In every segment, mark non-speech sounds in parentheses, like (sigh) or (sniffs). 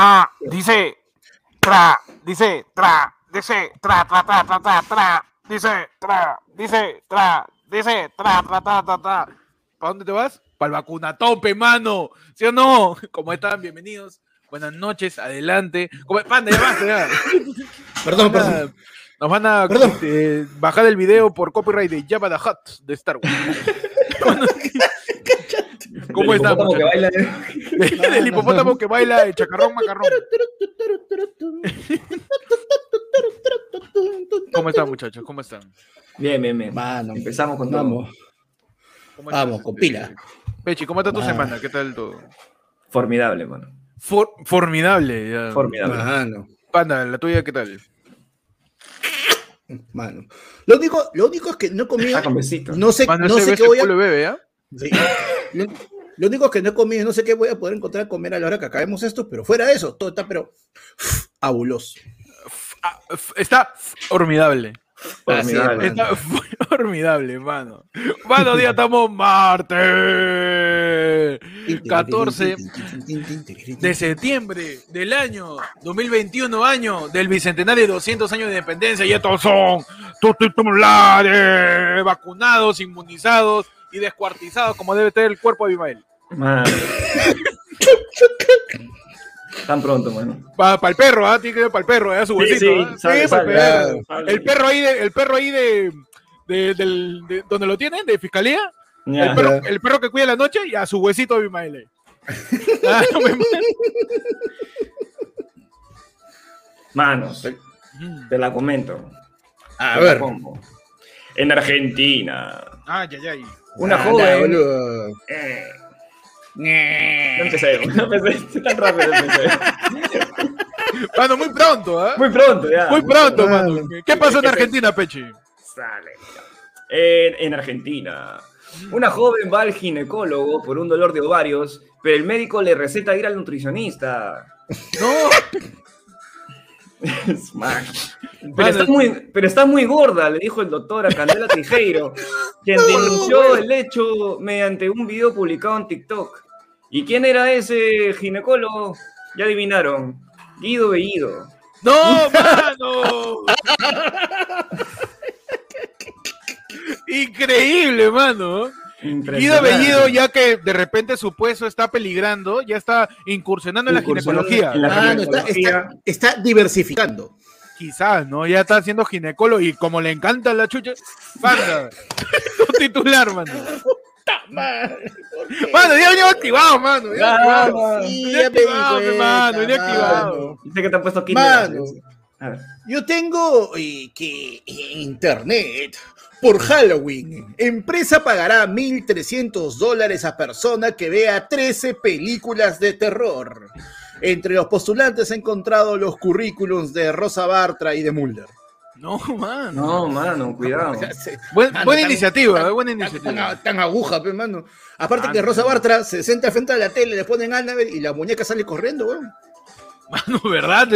Ah, dice, tra, dice, tra, dice, tra, tra, tra, tra, tra, tra, dice, tra, dice, tra, dice, tra, tra, tra, tra, tra. ¿Para dónde te vas? Para el vacunatope, mano. ¿Sí o no? (laughs) ¿Cómo están? Bienvenidos. Buenas noches, adelante. Como- Panda, ya basta, ya. (laughs) Perdón, Nos van a- perdón. Nos van a eh, bajar el video por copyright de Jabba the Hutt de Star Wars. (laughs) (laughs) ¿Cómo Del están? hipopótamo baila. (laughs) Del hipopótamo que baila el chacarrón macarrón. (laughs) ¿Cómo están, muchachos? ¿Cómo están? Bien, bien, bien. Mano, Empezamos con todo. vamos. ¿Cómo Vamos, estás, con este, pila. Pechi, ¿cómo está tu Ah. semana? ¿Qué tal todo? Formidable, mano. For- formidable. ya. Formidable. Mano, Panda, la tuya, ¿qué tal? mano. Lo único, lo único es que no besito. No sé, Mano, no sé qué voy a. bebé, ¿ah? Sí. Lo, lo único es que no he comido, no sé qué voy a poder encontrar a comer a la hora que acabemos esto, pero fuera de eso, todo está pero (sniffs) fabuloso. Ah, Está formidable. Formidable. Está (laughs) formidable, mano. Mano, día estamos martes. 14 de septiembre del año 2021, año del bicentenario de 200 años de independencia, y estos son tus titulares, vacunados, inmunizados y descuartizados, como debe tener el cuerpo de Abimael. Mano. Tan pronto, mano. Para el perro, ¿ah? Tiene que ir para el perro, ¿eh? Su Sí, huesito, sí, ¿ah? sale, Sí, sale, perro. sale. El perro ahí, de, el perro ahí de, de, del- de- donde lo tienen, de fiscalía, Ya. el, perro, el perro que cuida la noche y a su huesito de Abimael. Ah, (laughs) no me- Manos, te la comento. A Te ver. En Argentina, Ay, ay, ay. Una Anda, joven. boludo. Eh, no empecé, no empecé tan rápido. empecé. Mano, muy pronto, ¿ah? Muy pronto, ya. Muy pronto, Mano. mano. ¿Qué pasó en Argentina, Pechi? Sale. En, en Argentina, una joven va al ginecólogo por un dolor de ovarios, pero el médico le receta ir al nutricionista. No, (laughs) Smash. Pero está, muy, pero está muy gorda, le dijo el doctor a Candela (laughs) Tijeiro, quien denunció el hecho mediante un video publicado en TikTok. ¿Y quién era ese ginecólogo? Ya adivinaron. Guido Bellido. no, (laughs) mano. Increíble, mano. Guido. Bellido, ya que de repente su puesto está peligrando, ya está incursionando en la ginecología. en la Mano, está, ginecología. está, está diversificando. Quizás, ¿no? Ya está haciendo ginecólogo y como le encanta la chucha, panda. (laughs) tu titular, mano. Mano, ya venía activado, mano. Ya Ya, activado. mano. Sí, Venía ya activado, cuenta, mano, mano. Dice que te han puesto aquí. Mano. A ver. Yo tengo eh, que en internet, por Halloween, empresa pagará 1.300 dólares a persona que vea 13 películas de terror. Entre los postulantes he encontrado los currículums de Rosa Bartra y de Mulder. No, mano. No, mano, cuidado. Buen- Mano, buena tan- iniciativa, tan- eh, buena iniciativa. tan- tan aguja, pe, mano. Aparte Ah, que. Rosa Bartra se sienta frente a la tele, le ponen Annabelle y la muñeca sale corriendo, weón. Mano, ¿verdad?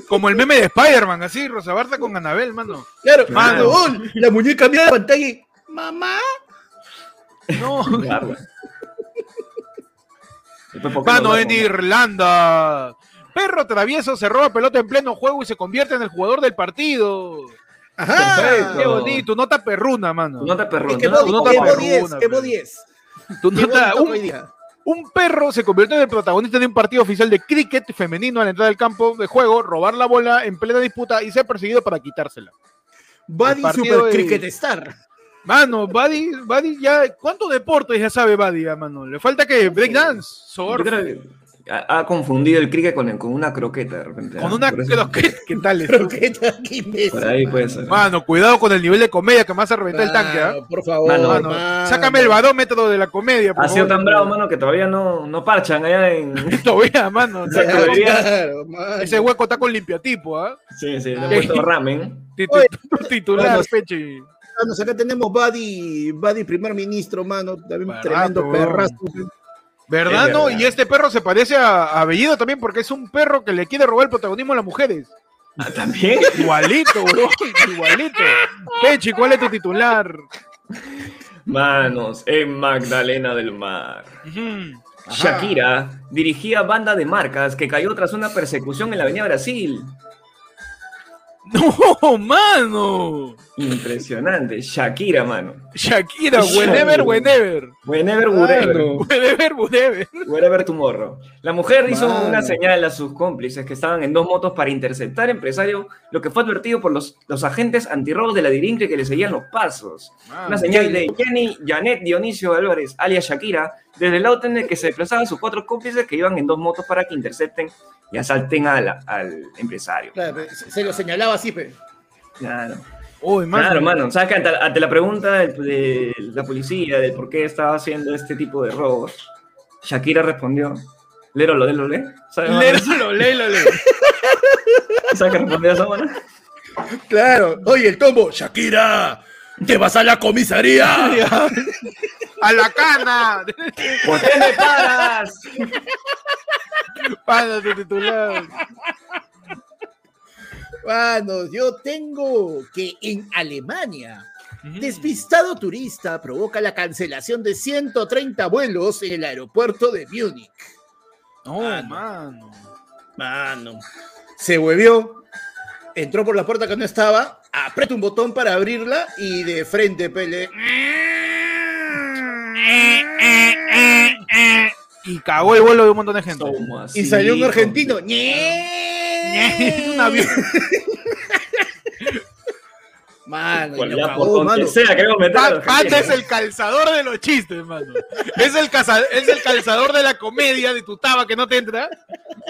De- como el meme de Spider-Man, así, Rosa Barta con Anabel, mano. Claro, Mano. oh, la muñeca mira la pantalla y, mamá. No, (laughs) Claro. Después, ¿por qué mano, no en? Irlanda. Perro travieso se roba pelota en pleno juego y se convierte en el jugador del partido. Ajá. Perfecto. Qué bonito, nota perruna, mano. No te perro. Es que no, Evo, no te Evo perruna, 10, pe. Evo 10. Tu nota- un. Un perro se convirtió en el protagonista de un partido oficial de cricket femenino al entrar al campo de juego, robar la bola en plena disputa y ser perseguido para quitársela. Buddy Super de- Cricket Star. Mano, Buddy, Buddy ya. ¿Cuántos deportes ya sabe Buddy, mano? Le falta que breakdance, surf, ha, ha confundido el cricket con, con una croqueta de repente. con una. Pero (laughs) ¿Qué, tal eso? Croqueta, qué imbécil. Por ahí puede ser. Mano, cuidado con el nivel de comedia que me hace reventar el tanque, ¿ah? Ah, Por favor, Mano, Mano, mano. sácame el barómetro de la comedia, por Ha sido favor. tan bravo, mano, que todavía no, no parchan allá en. (laughs) Todavía, mano. Se Ese hueco- Claro, mano. Ese hueco está con limpiatipo, ¿ah? Sí, sí, le he puesto ramen. (laughs) Titular. Manos, acá tenemos Buddy, Buddy primer ministro, mano. También tremendo perrazo. ¿Verdad, Es no? verdad. Y este perro se parece a, a Bellido también porque es un perro que le quiere robar el protagonismo a las mujeres. Ah, También. (laughs) Igualito, bro. Igualito. Pechi, ¿cuál es tu titular? Manos, en Magdalena del Mar. Shakira dirigía banda de marcas que cayó tras una persecución en la Avenida Brasil. (laughs) No, mano. Impresionante. Shakira, mano. Shakira, whenever, whenever. Whenever, wherever. Whenever, whenever. Wherever tomorrow. La mujer hizo una señal a sus cómplices que estaban en dos motos para interceptar empresario, lo que fue advertido por los, los agentes antirrobos de la Dirinque que le seguían los pasos. Una señal de Jenny Janet Dionisio Álvarez, alias Shakira, desde el auto en el que se desplazaban sus cuatro cómplices que iban en dos motos para que intercepten y asalten a la- al empresario. Claro, pero se lo señalaba así, pe. Claro. Uy, mano. Claro, mano. ¿Sabes que ante, ante la pregunta de, de la policía de por qué estaba haciendo este tipo de robos, Shakira respondió. ¿Sabes, mano? Léelo, léelo, léelo. (laughs) ¿Sabes qué respondió esa mano? Claro. Oye, el tombo, Shakira, ¿te vas a la comisaría? (laughs) A la cana. ¿Por qué me paras? Pana tu titular. Manos, yo tengo que en Alemania, despistado turista provoca la cancelación de 130 vuelos en el aeropuerto de Múnich. No, Mano. mano. Mano, se huevió, entró por la puerta que no estaba, aprieta un botón para abrirla y de frente, pele. Y cagó el vuelo de un montón de gente. ¿Cómo así, Y salió un hijo? Argentino. (laughs) un avión. (laughs) Mano, ya, por donde mano. sea, queremos meter a Pa- los Panda es el calzador de los chistes, mano. Es el, caza- es el calzador de la comedia de tu taba que no te entra.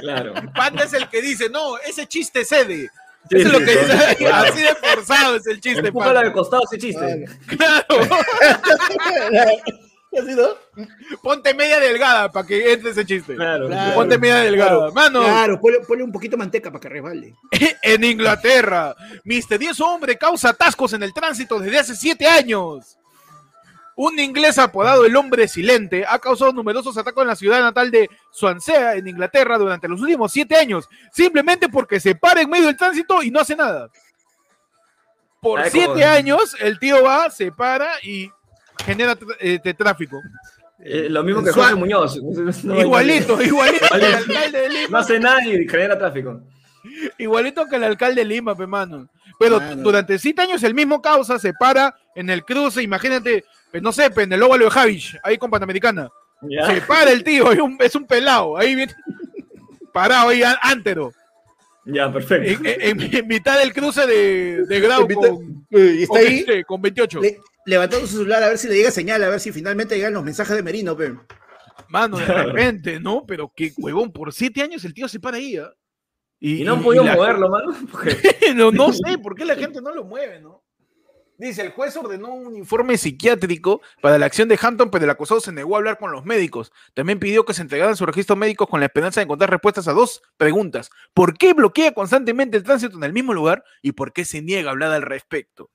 Claro. Panda es el que dice, no, ese chiste cede. Sí, Eso es lo sí, que claro. dice. Así de forzado es el chiste, Empújala Panda. de costado ese chiste. Claro. (laughs) ¿Así, no? Ponte media delgada para que entre ese chiste. Claro. Claro. Ponte media delgada. Mano, Claro, ponle, ponle un poquito de manteca para que resbale. (laughs) en Inglaterra, misterioso hombre causa atascos en el tránsito desde hace siete años. Un inglés apodado el hombre silente ha causado numerosos ataques en la ciudad natal de Swansea, en Inglaterra, durante los últimos siete años, simplemente porque se para en medio del tránsito y no hace nada. Por Ay, siete como- años, el tío va, se para y genera de tráfico. Eh, lo mismo que Suá- Jorge Muñoz. (laughs) No, igualito, igualito que el Igualito. alcalde de No Lima. hace nada y genera tráfico. Igualito que el alcalde de Lima, pe, mano. Pero Mano. durante siete años el mismo causa se para en el cruce, imagínate, pues, no sé, pe, en el óvalo de Javich, ahí con Panamericana. Ya. Se para el tío, es un, es un pelado, ahí viene, (laughs) parado ahí, ántero, Ya, perfecto. en, en- en mitad del cruce de, de Grau con, Y está con, ahí este, con 28. le- levantando su celular a ver si le llega señal, a ver si finalmente llegan los mensajes de Merino, pe. Mano, de repente, ¿no? Pero qué huevón, por siete años el tío se para ahí, ¿ah? Y no han podido la- moverlo, (laughs) mano. Porque (laughs) no, no sé por qué la gente no lo mueve, ¿no? Dice, el juez ordenó un informe psiquiátrico para la acción de Hampton, pero el acusado se negó a hablar con los médicos. También pidió que se entregaran sus registros médicos con la esperanza de encontrar respuestas a dos preguntas. ¿Por qué bloquea constantemente el tránsito en el mismo lugar? ¿Y por qué se niega a hablar al respecto?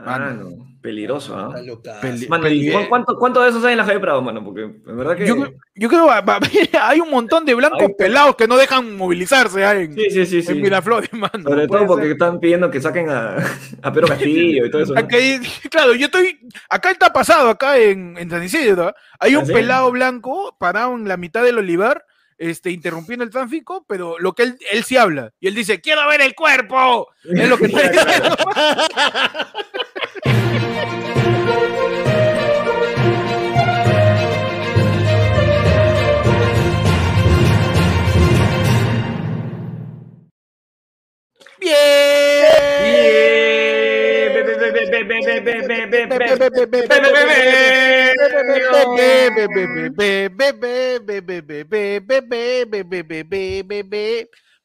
Mano, peligroso, ¿ah? Loca. Peli- Mano, ¿y Peli- cu- cuánto, ¿cuánto de esos hay en la Javier Prado, mano? Porque en verdad que. Yo, creo- yo creo que (laughs) hay un montón de blancos Hay- pelados que no dejan movilizarse ah, en, Sí, sí, sí. sí. en Miraflores, mano. Sobre todo porque ser. están pidiendo que saquen a, a Pedro Castillo y todo eso. ¿no? (laughs) Claro, yo estoy. Acá está pasado, acá en, en San Isidro. ¿ah? Hay un ¿Ah, sí? pelado blanco parado en la mitad del olivar, este, interrumpiendo el tráfico, pero lo que él, él sí habla. Y él dice: ¡Quiero ver el cuerpo! Es lo que (laughs) está diciendo. (laughs)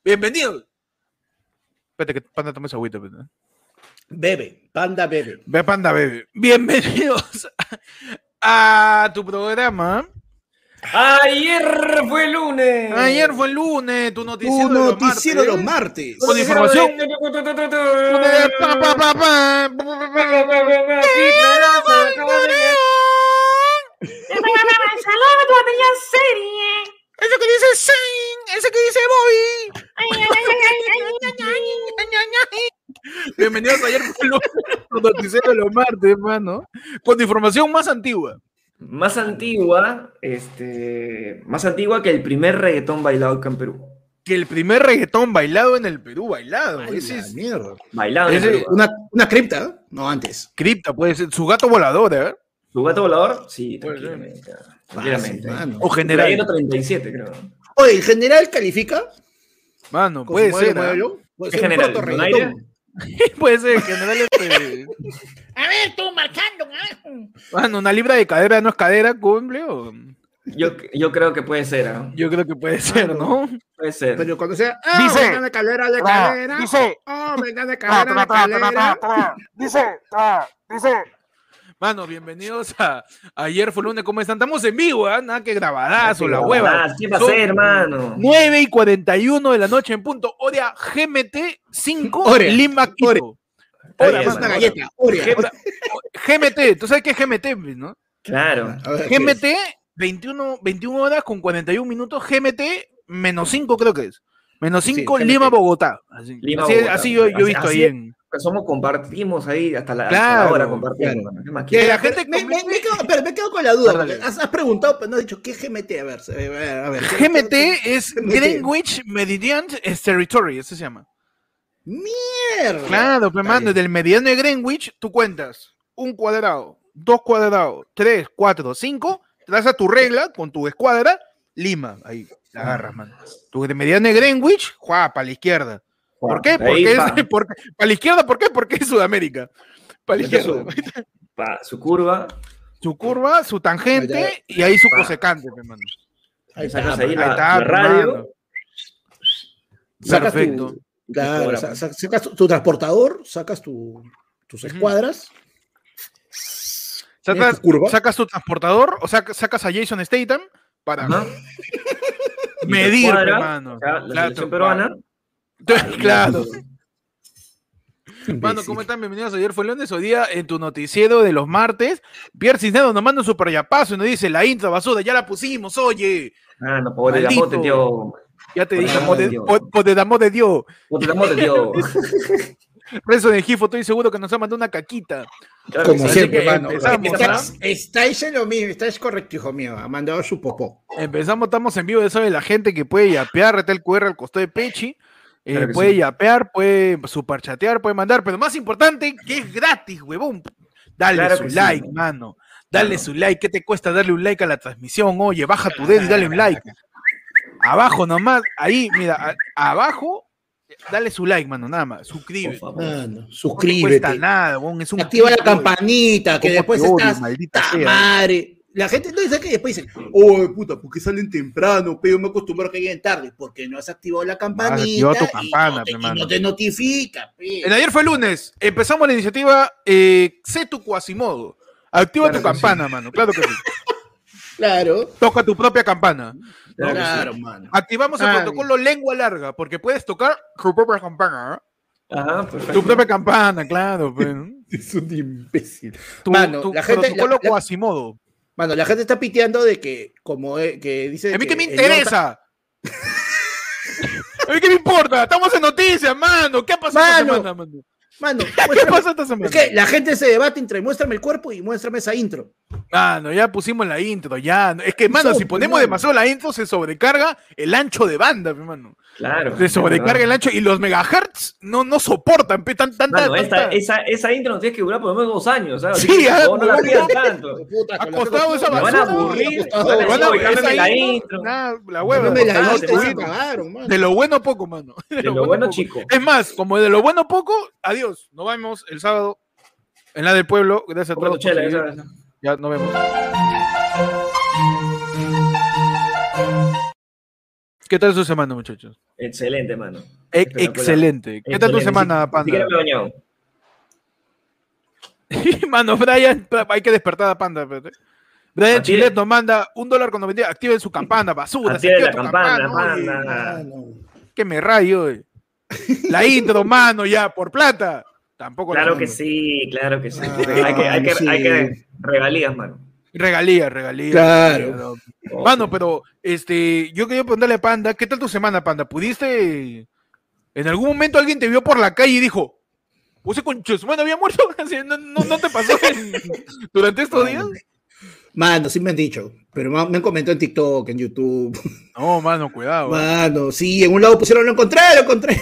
Bienvenidos. Espérate que Panda tome esa agüita. Bebe, panda bebe. Ve Panda Bebe. Bienvenidos a tu programa. Ayer fue lunes. Ayer fue el lunes, tu noticiero de los martes. Con información. Pa. Ese que dice ese que dice Bobby. Bienvenidos ayer fue el lunes, tu noticiero de los martes, hermano. Con información más antigua. Más antigua, este, más antigua que el primer reggaetón bailado acá en Perú. Que el primer reggaetón bailado en el Perú, bailado. Ay, Ese es mierda. Bailado en Ese- Perú. Una, una cripta, ¿eh? no antes. cripta, puede ser. Su gato volador, ¿eh? ¿Tu gato volador? Sí, tranquilamente. O general. Playero 37, creo. Oye, ¿en general califica? Mano, puede su ser. ¿ah? modelo. Puede ¿Qué ser un general? proto ¿Con reggaetón. (laughs) puede ser, en general. Este... A ver, tú marcando. Mano, una libra de cadera no es cadera, cumple. o- Yo, yo creo que puede ser, ¿ah? Yo creo que puede ser, ¿no? Puede ser. Pero cuando sea, ah, Dice- venga de calera, de Tra, calera. dice, Oh, venga de de. Dice, dice. Mano, bienvenidos a Ayer fue lunes, ¿cómo están? Estamos en vivo, ¿ah? Nada que grabadazo, la hueva. ¿Qué va a ser, hermano? 9 y 41 de la noche en punto. Hora GMT 5 Ore, Lima Quito. ore. Hora, Oye, Es mano, una galleta. Oreo. Hora. GMT, ¿tú sabes qué es GMT, no? Claro. GMT 21, 21 horas con 41 minutos, GMT menos 5 creo que es. Menos Sí, 5 GMT. Lima, Bogotá. Así, Lima, así, Bogotá. así yo, yo he visto así ahí en... Somos, compartimos ahí hasta la, hasta la Claro, hora compartimos. claro. hermano. ¿Qué más Que quieres? la gente me, me- comente- me quedo, espera, me quedo con la duda. Has, has preguntado, pero no has dicho qué GMT. A ver, a ver. A ver GMT es GMT. Greenwich Meridian Territory, ese se llama. Mierda. Claro, Está mano, bien. del meridiano de Greenwich, tú cuentas un cuadrado, dos cuadrados, tres, cuatro, cinco, trazas tu regla con tu escuadra, Lima, ahí la agarras, mano. Tu de mediano de Greenwich, juá, para la izquierda. ¿Por qué? Porque es, pa- (laughs) porque, para la izquierda, ¿por qué? Porque es Sudamérica. Para la izquierda. (laughs) pa- su curva. Su curva, su tangente y ahí su cosecante, pues, mano. Ahí sacas está, ahí la, está, la radio. mano. Sacas tu- Perfecto. Claro, Fotografía. sa- sa- sacas tu, tu transportador, sacas tu, tus escuadras. Sacas, tu sacas tu transportador o saca- sacas a Jason Statham para medir, hermano. o sea, la selección peruana. (laughs) Claro. (laughs) Mano, ¿cómo están? Bienvenidos a ayer fue lunes, hoy día en tu noticiero de los martes. Pierre Cisneros nos manda un super yapazo y nos dice, la intro basura, ya la pusimos, oye. Ah, no, por el Maldito. amor de Dios. Ya te dije, por- el amor de Dios. Por el amor de Dios. (laughs) Rezo de Gifo, estoy seguro que nos ha mandado una caquita. Claro Como siempre, que mano. empezamos, Estás, estáis en lo mismo, estáis correcto, hijo mío. Ha mandado su popó. Empezamos, estamos en vivo de eso de la gente que puede yapear, reta el QR al costado de Pechi. Eh, Claro puede sí. yapear, puede superchatear, puede mandar, pero más importante, que es gratis, huevón. Dale Claro su sí, like, mano. Dale Claro. su like. ¿Qué te cuesta darle un like a la transmisión? Oye, baja tu dedo y dale un like. Abajo nomás, ahí, mira, a- abajo, dale su like, mano, nada más. Por Suscríbete. favor. Mano, No te cuesta suscríbete. nada, huevón, es un Activa la campanita, que ¿Cómo después odio, estás. maldita ¡Ta sea. madre! La gente no dice que después dicen, oh, puta, ¿por qué salen temprano? Pero me acostumbro a que lleguen tarde. Porque no has activado la campanita. activado tu y campana, no te, pe, y no te notifica. pe. En ayer fue lunes. Empezamos la iniciativa eh, Sé tu Quasimodo. Activa Claro tu sí. campana, mano. Claro que sí. (laughs) Claro. Toca tu propia campana. Claro que sí. Claro, mano. Activamos el Ah, protocolo lengua larga, porque puedes tocar tu propia campana. Ajá, ¿eh? perfecto. Tu propia campana, claro. pues. (laughs) Es un imbécil. Tu, Mano, tu la gente- protocolo la- la- Quasimodo. Mano, la gente está piteando de que, como eh, que dice. ¿A mí qué me interesa? (laughs) ¿A mí qué me importa? Estamos en noticias, mano. ¿Qué ha pasado esta Mano, semana, mano? Mano, (laughs) ¿Qué pasó esta semana? es que la gente se debate entre muéstrame el cuerpo y muéstrame esa intro. Mano, ya pusimos la intro, ya. Es que, mano, si ponemos mano. demasiado la intro, se sobrecarga el ancho de banda, pe, mano. Claro. Se sobrecarga el ancho y los megahertz no, no soportan pe, tan, Mano, esta- tanta- esa, esa intro nos tiene que durar por lo menos dos años, ¿sabes? Sí, que, ah, no, no la (laughs) no. tanto. Puta, Ha con la costado gente- esa Me van a basura, aburrir. van a decir, Van a- "Oye, cámbiame esa la intro, la hueva. De lo bueno poco, mano. (laughs) De lo bueno, poco. chico. Es más, como de lo bueno poco, adiós. Nos vemos el sábado en la del pueblo. Gracias a todos. chela, ya nos vemos. ¿Qué tal su semana, muchachos? Excelente, mano. E- excelente. ¿Qué tal tu semana, Ni siquiera Panda? me he bañado. Mano, Brian, hay que despertar a Panda. espérate. Brian Chilet nos manda un dólar con 90. Activen su campana, basura. se Active la campana, oye. Panda. Que me rayo, oye. La intro, mano, ya, por plata. Tampoco la Claro que sí, claro que sí. Ah, hay, que, hay, que, sí. hay que regalías, mano. Regalías, regalías. Claro. Mano, pero este, yo quería preguntarle a Panda, ¿qué tal tu semana, Panda? ¿Pudiste? ¿En algún momento alguien te vio por la calle y dijo, ¿Use con había muerto? (laughs) Así, ¿No, no, no te pasó en- durante estos días? Mano, sí me han dicho, pero me han, me han comentado en TikTok, en YouTube. No, mano, cuidado. ¿eh? Mano, sí, en un lado pusieron lo encontré, lo encontré. (laughs)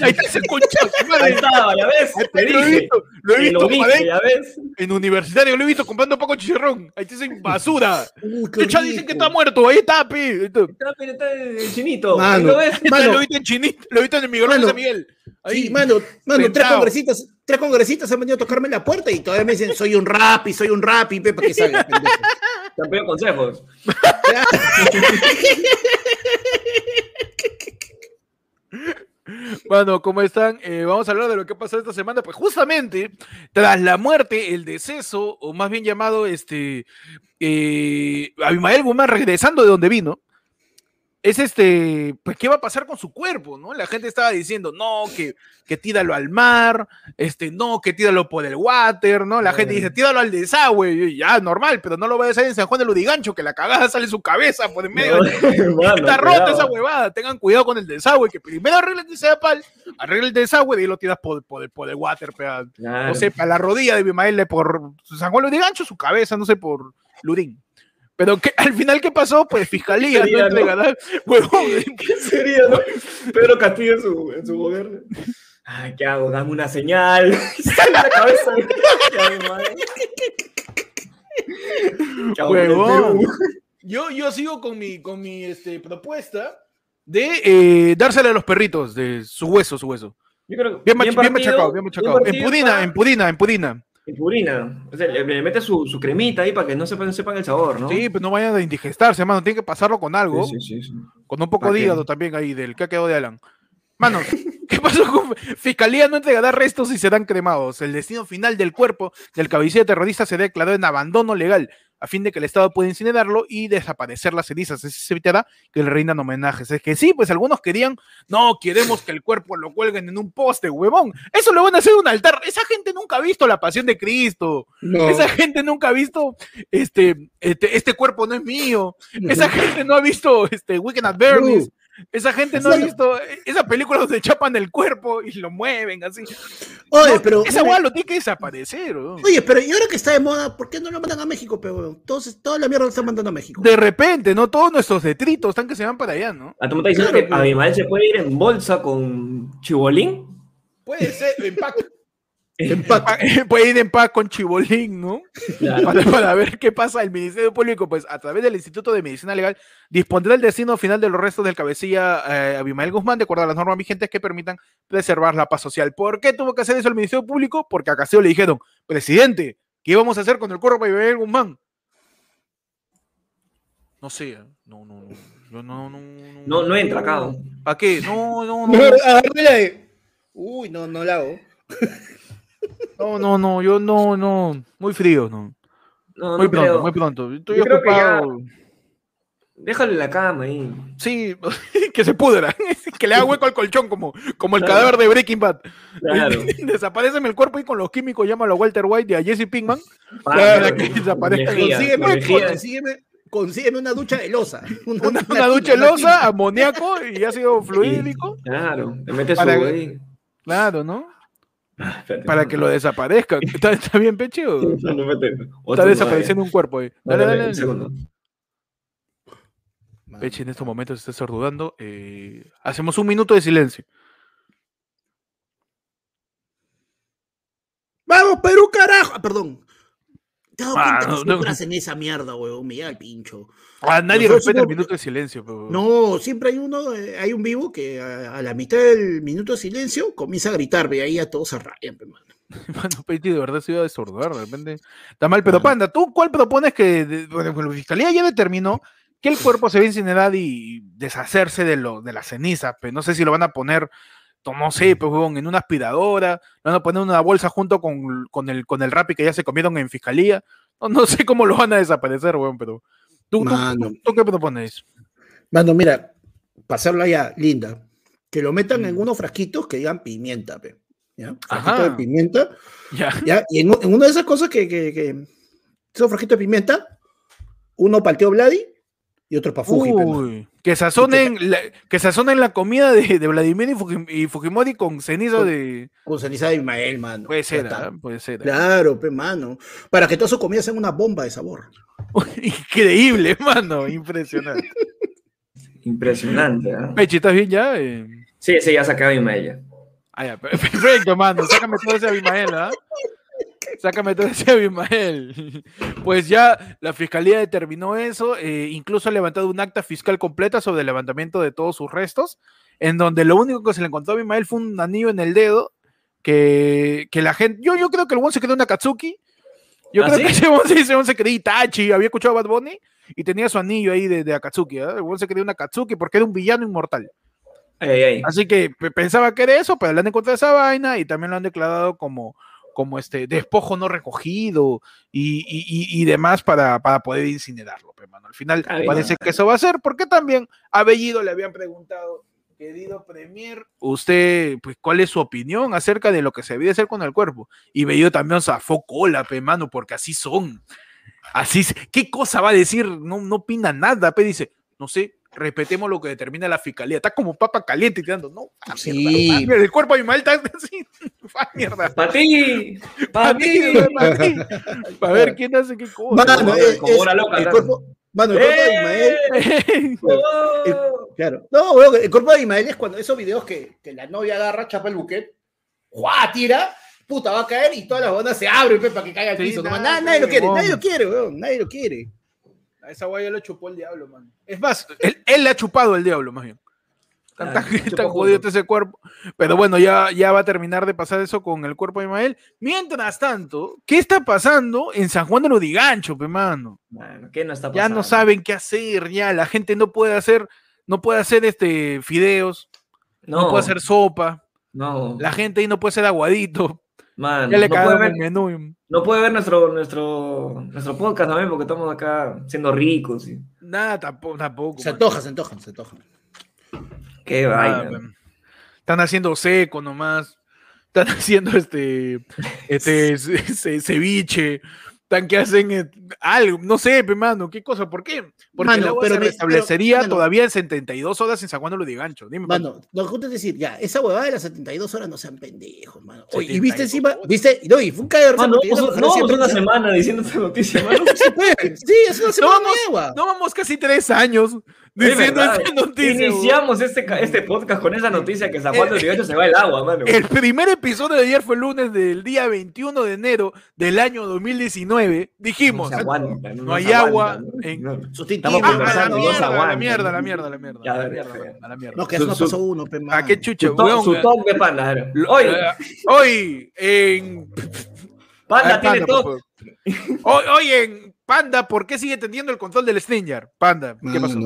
Ahí está ese concha, su Ahí estaba, ya ves. Te Lo he visto, lo he visto, lo ya ves. en universitario, lo he visto comprando poco chicharrón. Ahí te dicen basura. Ya dicen que está muerto, ahí está. Ahí está. Está, pero está el chinito. Mano. Ahí lo ves. Mano. Lo he visto en Chinito, lo he visto en el Miguel Mano. de Miguel. Ahí. Sí, mano, mano tres congresitas, tres congresitas han venido a tocarme la puerta y todavía me dicen, soy un rapi, soy un rapi, pe, para que salga, pedido (laughs) consejos. (laughs) Bueno, ¿cómo están? Eh, vamos a hablar de lo que ha pasado esta semana. Pues justamente, tras la muerte, el deceso, o más bien llamado, este, eh, Abimael Guzmán regresando de donde vino, es este, pues, ¿qué va a pasar con su cuerpo? ¿no? La gente estaba diciendo, no, que, que tíralo al mar, este, no, que tíralo por el water, ¿no? La gente dice, tíralo al desagüe, Y ya, normal, pero no lo voy a hacer en San Juan de Ludigancho, que la cagada sale su cabeza por en medio. (laughs) Está rota esa huevada. Tengan cuidado con el desagüe. Que primero arreglen ese zapal, arregla el desagüe y ahí lo tiras por, por, el- por el water, pea. Claro. No sé, para la rodilla de Bimael por San Juan de Gancho, su cabeza, no sé, por Lurín. Pero que, al final, ¿qué pasó? Pues fiscalía no Sería, ¿no? entregará. Huevón, ¿Qué sería, no? Pedro Castillo en su, en su gobierno. Ay, ¿qué hago? Dame una señal. (laughs) Sale la cabeza. (laughs) Ay, madre. ¿Qué hago con el Huevón. Yo, yo sigo con mi, con mi este, propuesta de eh, dársela a los perritos, de su hueso, su hueso. Yo creo que Bien, bien partido, machacado, bien machacado. En pudina, para- en pudina, en pudina. Purina. O sea, le, le mete su, su cremita ahí para que no sepan, sepan el sabor, ¿no? Sí, pues no vayan a indigestarse, hermano. Tienen que pasarlo con algo. sí, sí, sí. Con un poco ¿Para de hígado también ahí, del que ha quedado de Alan. Mano, (laughs) ¿qué pasó con Fiscalía no entregará restos y serán cremados? El destino final del cuerpo del cabecilla terrorista se declaró en abandono legal, a fin de que el Estado pueda incinerarlo y desaparecer las cenizas. Así se evitará que le rindan homenajes. Es que sí, pues algunos querían, no, queremos que el cuerpo lo cuelguen en un poste, huevón. Eso lo van a hacer en un altar. Esa gente nunca ha visto la pasión de Cristo. No. Esa gente nunca ha visto, este, este, este cuerpo no es mío. Esa gente no ha visto este Weekend at Bernie's. Esa gente no ha visto esa película donde chapan el cuerpo y lo mueven así. Oye, No, pero. esa hueá lo tiene que desaparecer. ¿no? Oye, pero y ahora que está de moda, ¿por qué no lo mandan a México, pe, weón? Todos, toda la mierda lo están mandando a México. De repente, ¿no? Todos nuestros detritos están que se van para allá, ¿no? Ah, tú me estás diciendo Claro, que pero- Abimael se puede ir en bolsa con Chibolín. Puede ser, en paz. Empaque. Puede ir en paz con Chibolín, ¿no? Claro. Para, para ver qué pasa. El Ministerio Público, pues a través del Instituto de Medicina Legal, dispondrá el destino final de los restos del cabecilla eh, Abimael Guzmán, de acuerdo a las normas vigentes que permitan preservar la paz social. ¿Por qué tuvo que hacer eso el Ministerio Público? Porque a Castillo le dijeron, presidente, ¿qué íbamos a hacer con el cuerpo de Abimael Guzmán? No sé, ¿eh? no, no, no. Yo no, no, No, no entra acá. ¿A qué? No, no, No, no. de. Uy, no, no la hago. No, no, no, yo no, no. Muy frío, no. No, Muy no pronto, creo. muy pronto. Estoy Yo creo que ya- ocupado. Déjale la cama ahí. Sí, (laughs) que se pudra, (laughs) que le haga hueco al colchón como, como el Claro. cadáver de Breaking Bad. Claro. (laughs) Desapareceme el cuerpo y con los químicos llámalo a Walter White y a Jesse Pinkman. Para que desaparezca. Consígueme, Consígueme. consígueme, una ducha de losa. Una, ducha una losa, amoníaco y ácido fluídico. Claro, te metes Para su. Claro, ¿no? Ah, Para que lo desaparezca. (laughs) ¿Está, está bien, Peche? o no, no, espérate. Está desapareciendo un cuerpo ahí. Dale, dale, dale, un dale. segundo. Peche en estos momentos está estornudando. eh, hacemos un minuto de silencio. Vamos, Perú, carajo. Ah, perdón. ¿Te has Ah, no, siempre no. hacen esa mierda, weón? Me llega el pincho. Ah, nadie Nosotros respeta el minuto de silencio. pero- No, siempre hay uno, eh, hay un vivo que a, a la mitad del minuto de silencio comienza a gritar, ve ahí a todos se rayan, pe, (laughs) mano. Pechi de verdad se iba a desordar, de repente. Está mal, pero Panda, ¿tú cuál propones que, de- bueno, pues la fiscalía ya determinó que el cuerpo se va a incinerar y deshacerse de, lo, de la ceniza? Pero no sé si lo van a poner, no sé, pues, huevón, en una aspiradora, lo van a poner en una bolsa junto con, con el, con el rapi que ya se comieron en fiscalía. No, no sé cómo lo van a desaparecer, huevón, pero. ¿Tú, Mano. tú- tú qué propones? Mano, mira, pasarlo allá, linda. Que lo metan Mm. en unos frasquitos que digan pimienta, pe. ¿Ya? Frasquito de pimienta. Ya. ¿ya? Y en, una de esas cosas que, que, que esos frasquitos de pimienta, uno palteó Vladi Y otro para Fuji. mano. Uy, que sazonen, la, que sazonen la comida de, de Vladimir y, Fujim- y Fujimori con ceniza Con- de. Con ceniza de Ismael, mano. Puede ser. ¿ah? puede ser. ¿ah? Claro, pe, mano. Para que toda su comida sea una bomba de sabor. (laughs) Increíble, mano. Impresionante. Impresionante, ¿ah? Pechi, ¿estás bien ya? Eh, Sí, sí, ya sacaba Imaella. ah, ya, per- (laughs) perfecto, mano. Sácame todo ese Abimael, ¿ah? Sácame todo ese Abimael. Pues ya la fiscalía determinó eso, eh, incluso ha levantado un acta fiscal completa sobre el levantamiento de todos sus restos, en donde lo único que se le encontró a Abimael fue un anillo en el dedo, que, que la gente, yo, yo creo que el buen se quedó en Akatsuki, yo ¿Ah, creo sí? que ese buen se, ese buen se quedó Itachi, había escuchado a Bad Bunny y tenía su anillo ahí de, de Akatsuki, el buen se quedó en Akatsuki porque era un villano inmortal. Ay, ay, ay. Así que pe- pensaba que era eso, pero le han encontrado esa vaina y también lo han declarado como, como este despojo no recogido y, y- y- y demás para, para poder incinerarlo. pe, mano. Al final parece que eso va a ser, porque también a Bellido le habían preguntado, querido Premier, usted, pues, ¿cuál es su opinión acerca de lo que se debía hacer con el cuerpo? Y Bellido también zafó cola, pe, mano, porque así son. Así. ¿qué cosa va a decir? No, no opina nada, pe, dice, no sé, respetemos lo que determina la fiscalía. Está como papa caliente tirando, no, ah, Sí. mierda, mierda, el cuerpo animal está (laughs) así, ah, mierda. ¡Para ti! (laughs) Para ¡Para ti! Para ver quién hace qué cosa. Mano, es- como es- loca, el cuerpo, mano, el cuerpo de Ismael. (laughs) ¡Eh! Claro. No, weón, el cuerpo de Ismael es cuando esos videos que, que la novia agarra, chapa el buquet, ¡juá! tira, puta, va a caer y todas las bonas se abren pe, para que caiga al Sí, piso. nada, nadie lo quiere, nadie lo quiere, weón, nadie lo quiere. A esa guaya lo chupó el diablo, man. Es más, él, él le ha chupado el diablo, más bien. Tan, Ah, tan- (laughs) tan jodido está ese cuerpo. Pero bueno, ya, ya va a terminar de pasar eso con el cuerpo de Ismael. Mientras tanto, ¿qué está pasando en San Juan de Lodigancho, pe mano? ¿qué no está Ya pasando? no saben qué hacer, ya la gente no puede hacer, no puede hacer este fideos, no, puede hacer sopa, No, la gente ahí no puede hacer aguadito, mano, ya le no, cagaron el menú. No puede ver nuestro, nuestro, nuestro podcast también porque estamos acá siendo ricos. y- Nada, tampoco, tampoco. Se man. antojan, se antojan, se antojan. Qué Nada, vaina. man. Están haciendo seco nomás. Están (laughs) haciendo este, este (laughs) ce- ce- ceviche. Están que hacen eh, algo, no sé, mano, ¿qué cosa? ¿Por qué? Porque Mano, el agua pero se me- restablecería pero, mano. todavía en 72 horas en San Juan de Lodigancho. Dime, mano. Lo que justo es decir, ya, esa huevada de las 72 horas no sean pendejos, mano. Oye, y 72 viste encima, viste, no, y fue un caer. Mano, vamos, no vamos una semana diciendo esta noticia, (laughs) mano. Sí, es una semana vamos- nueva. No vamos casi tres años diciendo esta noticia. Iniciamos este, este podcast con esa noticia que San Juan de Lurigancho se va el agua, mano. El primer episodio de ayer fue el lunes del día 21 de enero del año 2019. Dijimos, No aguanta, no hay se agua aguanta, ¿no? en- No. Estamos Ah, a la conversando, no se mierda, a la aguanta. mierda, a la mierda, a la mierda. Ya, la mierda, ya. a la mierda. No, que Su- eso no su- pasó uno, pe, ¿A mano. qué chucha, Su, weón? su top de panda. ver. Hoy, eh, hoy en panda Ah, tiene favor. Hoy, hoy en Panda, ¿por qué sigue teniendo el control del Stinger? Panda, ¿qué pasó?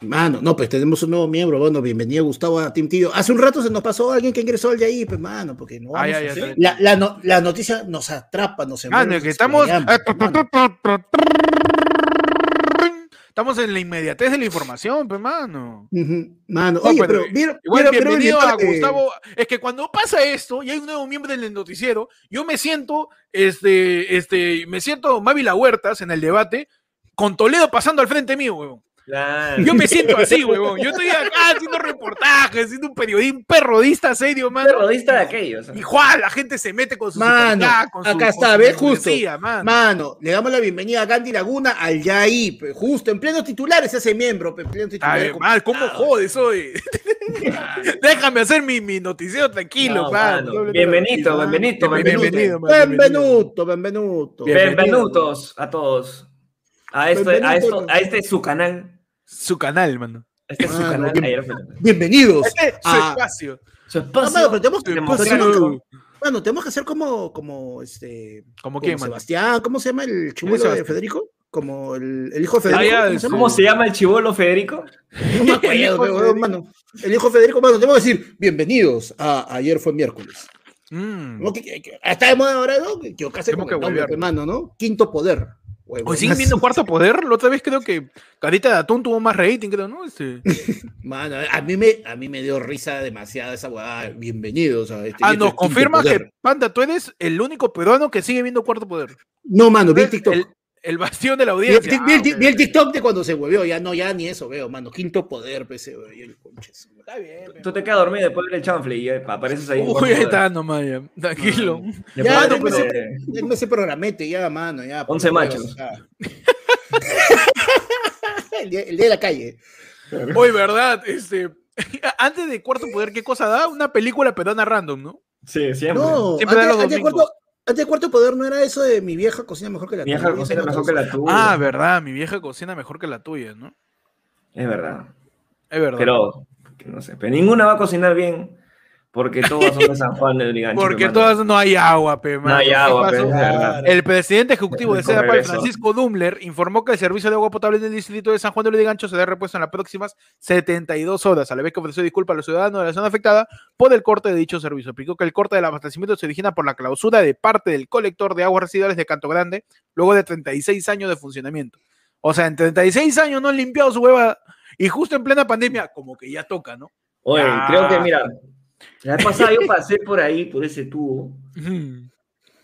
Mano, Mano, no, pues tenemos un nuevo miembro. Bueno, bienvenido Gustavo a Team Tío. Hace un rato se nos pasó alguien que ingresó al de ahí, pues, mano, porque no. Vamos ay, a hacer- la, la, no- la noticia nos atrapa, nos envuelve, Mano, nos que estamos. mano. Estamos en la inmediatez de la información, pues, mano. Mano, No, oye, pero pero, ¿vieron- Igual, vieron- vieron el bienvenido a Gustavo. Es que cuando pasa esto y hay un nuevo miembro del noticiero, yo me siento, este, este, me siento Mavi La Huertas en el debate con Toledo pasando al frente mío, huevón. Claro. Yo me siento así, (laughs) huevón. Yo estoy acá haciendo reportajes, haciendo un periodista, un perrodista serio, mano. Terrorista de aquellos. Y Juan, la gente se mete con su Mano, con su- acá está, ¿ves? Justo. mano. Mano, le damos la bienvenida a Gandhi Laguna al Yaí, justo en pleno titulares ese miembro, en pleno titulares. Ay, mal, ¿cómo jodes hoy? (laughs) Déjame hacer mi, mi noticiero tranquilo, No, mano. mano. Bienvenido, bienvenido, Bienvenido, bienvenido. mano, Benvenuto, benvenuto. Bien. Bienvenidos a todos. A, esto, a, esto, a este es su canal. Su canal, mano. Este es su Mano, canal. bien- Bienvenidos. Este, su Ah, espacio. Su Ah, espacio. mano, pero tenemos, mano, que hacer como, como este, ¿Cómo como quién, mano? Sebastián, ¿cómo se llama el chimuelo de? Federico? Como el, el hijo de Ah, Federico. ya, ¿cómo se llama? ¿Cómo se llama el chivolo Federico? (laughs) No me (laughs) acuerdo, El hijo de pero, Federico. mano. El hijo de Federico, mano, tenemos que decir, bienvenidos a Ayer fue miércoles. Mm. ¿No? Que- que- que- Está de moda ahora, ¿no? Que que nombre, huevear. hermano, ¿no? Quinto poder. Hoy siguen viendo Cuarto Poder. La otra vez creo que Carita de Atún tuvo más rating, creo, ¿no? Este... (laughs) Mano, a mí me, a mí me dio risa demasiada esa huevada. Bienvenidos a este. Ah, este nos confirma que, Panda, tú eres el único peruano que sigue viendo Cuarto Poder. No, mano, vi TikTok. el- El bastión de la audiencia. vi- vi- Ah, vi el TikTok de cuando se huevió, ya no, ya ni eso veo, mano. Quinto poder, pese, güey, el conche su madre. Está bien. Tú te quedas dormido después del chanfle y eh, apareces ahí. Uy, ahí está nomás ya. Tranquilo. Ya, de- denme ese, ese programete, ya, mano, ya. Once machos. ya. (laughs) el, día, el día de la calle. Hoy, ¿verdad? Este, (laughs) antes de Cuarto Poder, ¿qué cosa da? Una película peruana random, ¿no? Sí, siempre. No, Siempre da antes, los antes de domingos. cuarto, antes de cuarto poder no era eso de mi vieja cocina mejor que la Mi vieja tuya, cocina mejor que la tuya. Ah, verdad. Mi vieja cocina mejor que la tuya, ¿no? Es verdad. Es verdad. Pero, que no sé, pero ninguna va a cocinar bien porque todas son de San Juan de Brigancho. Porque hermano. todas no hay agua, pe, No hay ¿Qué agua, verdad. El presidente ejecutivo de CEDAPAL. Francisco Dumler, informó que el servicio de agua potable en el distrito de San Juan de Lurigancho será repuesto en las próximas 72 horas, a la vez que ofreció disculpas a los ciudadanos de la zona afectada por el corte de dicho servicio. Explicó que el corte del abastecimiento se origina por la clausura de parte del colector de aguas residuales de Canto Grande, luego de 36 años de funcionamiento. O sea, en 36 años no han limpiado su hueva y justo en plena pandemia, como que ya toca, ¿no? Oye, Ah. creo que, mira, la vez pasada yo pasé por ahí, por ese tubo,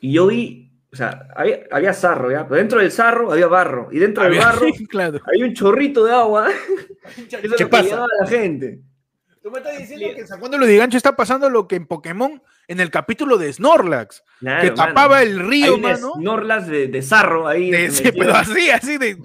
y yo vi, o sea, había, había sarro, ¿ya? Pero dentro del sarro había barro, y dentro del (laughs) barro claro. había un chorrito de agua. (laughs) Eso es lo que pasa? llevaba la gente. Tú me estás diciendo que en San Juan de Lurigancho está pasando lo que en Pokémon en el capítulo de Snorlax, Claro, que mano. tapaba el Hay río, un mano. Snorlax de, de sarro ahí. de ese- metido. pero así, así de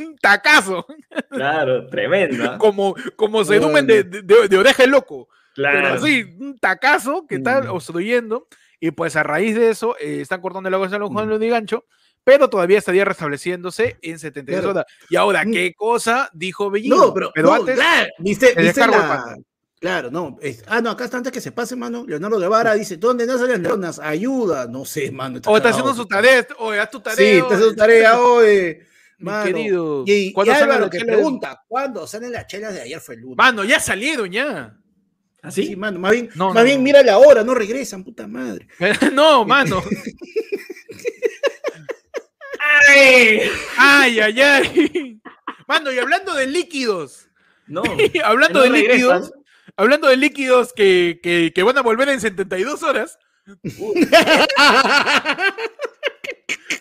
un tacazo, Claro, tremenda. como, como se dumen de, de, de oreja el loco. Pero Claro. así, un tacazo que está Mm. obstruyendo. Y pues a raíz de eso, eh, están cortando el agua en San Juan de Lurigancho, pero todavía estaría restableciéndose en 72 Claro. horas. Y ahora, Mm. ¿qué cosa dijo Bellino? No, pero, no, antes, claro, descargo de la-. Claro, no. es- ah, no, acá está antes que se pase, mano. Leonardo Guevara dice, ¿dónde nacen las neuronas? Ayuda. No sé, mano. o está haciendo su tarea, o haz tu tarea. Sí, está haciendo su tarea hoy. mi Mano. querido. Y, y ¿Cuándo salen Álvaro que pregunta, ¿cuándo salen las chelas de ayer fue el lunes? Mano, ya salieron ya. ¿Así? Sí, mano, más bien, No, más no, bien no. mira la hora, no regresan, puta madre. (laughs) no, mano. ¡Ay! Ay, ay, ay. Mano, y hablando de líquidos, No. (laughs) hablando de líquidos, hablando de líquidos que, que, que van a volver en 72 horas, (laughs)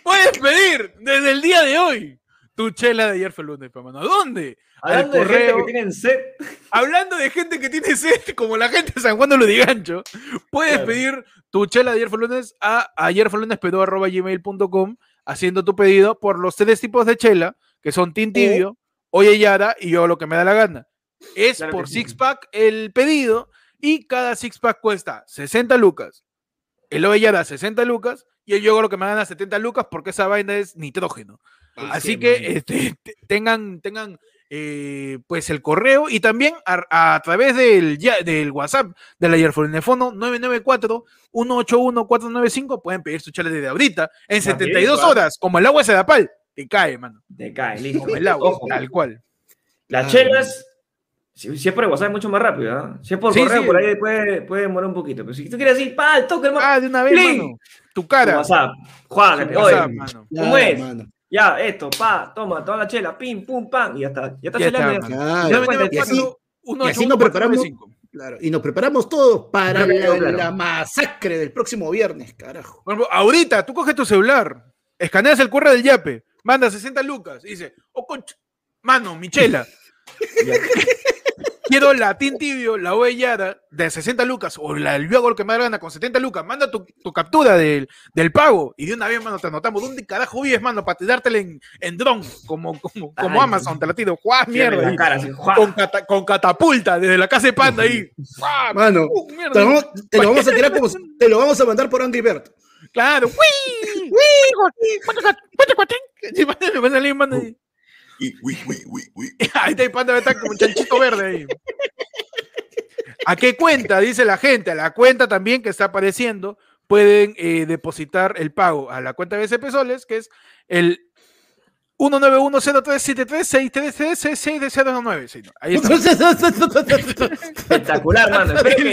puedes pedir desde el día de hoy tu chela de ayer fue el lunes, mano. ¿A dónde? Hablando Al de gente que tienen sed. (laughs) Hablando de gente que tiene sed, como la gente de San Juan de Lodigancho, puedes Claro. pedir tu chela de ayer fue el lunes a ayerfuelunespedo.gmail.com haciendo tu pedido por los tres tipos de chela, que son Tin Tibio, Oye Yara y yo lo que me da la gana. Es Claro por six pack el pedido y cada six pack cuesta 60 lucas. El Oye Yara 60 lucas y el yo lo que me gana 70 lucas porque esa vaina es nitrógeno. Así que este, te- tengan, tengan eh, pues el correo y también a, a través del, ya- del WhatsApp del ayer teléfono 994-181-495 pueden pedir su chale desde ahorita en También, 72 claro. horas, como el agua de Sedapal, te cae, mano. Te cae, listo. Como el agua, Ojo, tal cual. las Ah, chelas, si, si es por el WhatsApp es mucho más rápido, ¿ah? Si es por Sí, correo, sí. por ahí puede, puede demorar un poquito. Pero si tú quieres decir, pa, el toque, hermano, Ah, de una vez, mano. Tu tu cara. WhatsApp, tu WhatsApp, oye, mano. ¿cómo es? mano. Ya, esto, pa, toma, toda la chela, pim, pum, pam, y ya está. Ya está Ya está, cuenta, Y así, 994 y así nos preparamos. 181 claro, y nos preparamos todos para Claro, la, claro. la masacre del próximo viernes, carajo. Ahorita tú coges tu celular, escaneas el correo del Yape, manda 60 lucas y dice, oh, concha, mano, Michela. (laughs) quiero la Tin Tibio, la Oellada de 60 lucas o la del Viagol que me gana con 70 lucas, manda tu, tu captura del, del pago y de una vez, mano, te anotamos. ¿Dónde carajo vives, mano? Para tirártela en, en dron, como, como, como Ay, Amazon, te la tiro. ¡Juá, mierda! la ahí, cara, así, ¡juá! con, cata- con catapulta desde la casa de Panda ahí. ¡Juá! Mano, ¡Uh, mierda! te lo, vamos, te lo vamos a tirar como te lo vamos a mandar por Angry Bird. Claro. ¡Uy! ¡Uy! ¿Cuánto (laughs) ahí, está el panda, está como un chanchito verde ahí. ¿A qué cuenta? Dice la gente. A la cuenta también que está apareciendo, pueden eh, depositar el pago a la cuenta de BCP Soles, que es el 1910373636609. Sí, no, ahí está. (laughs) Espectacular, mano. Espero que,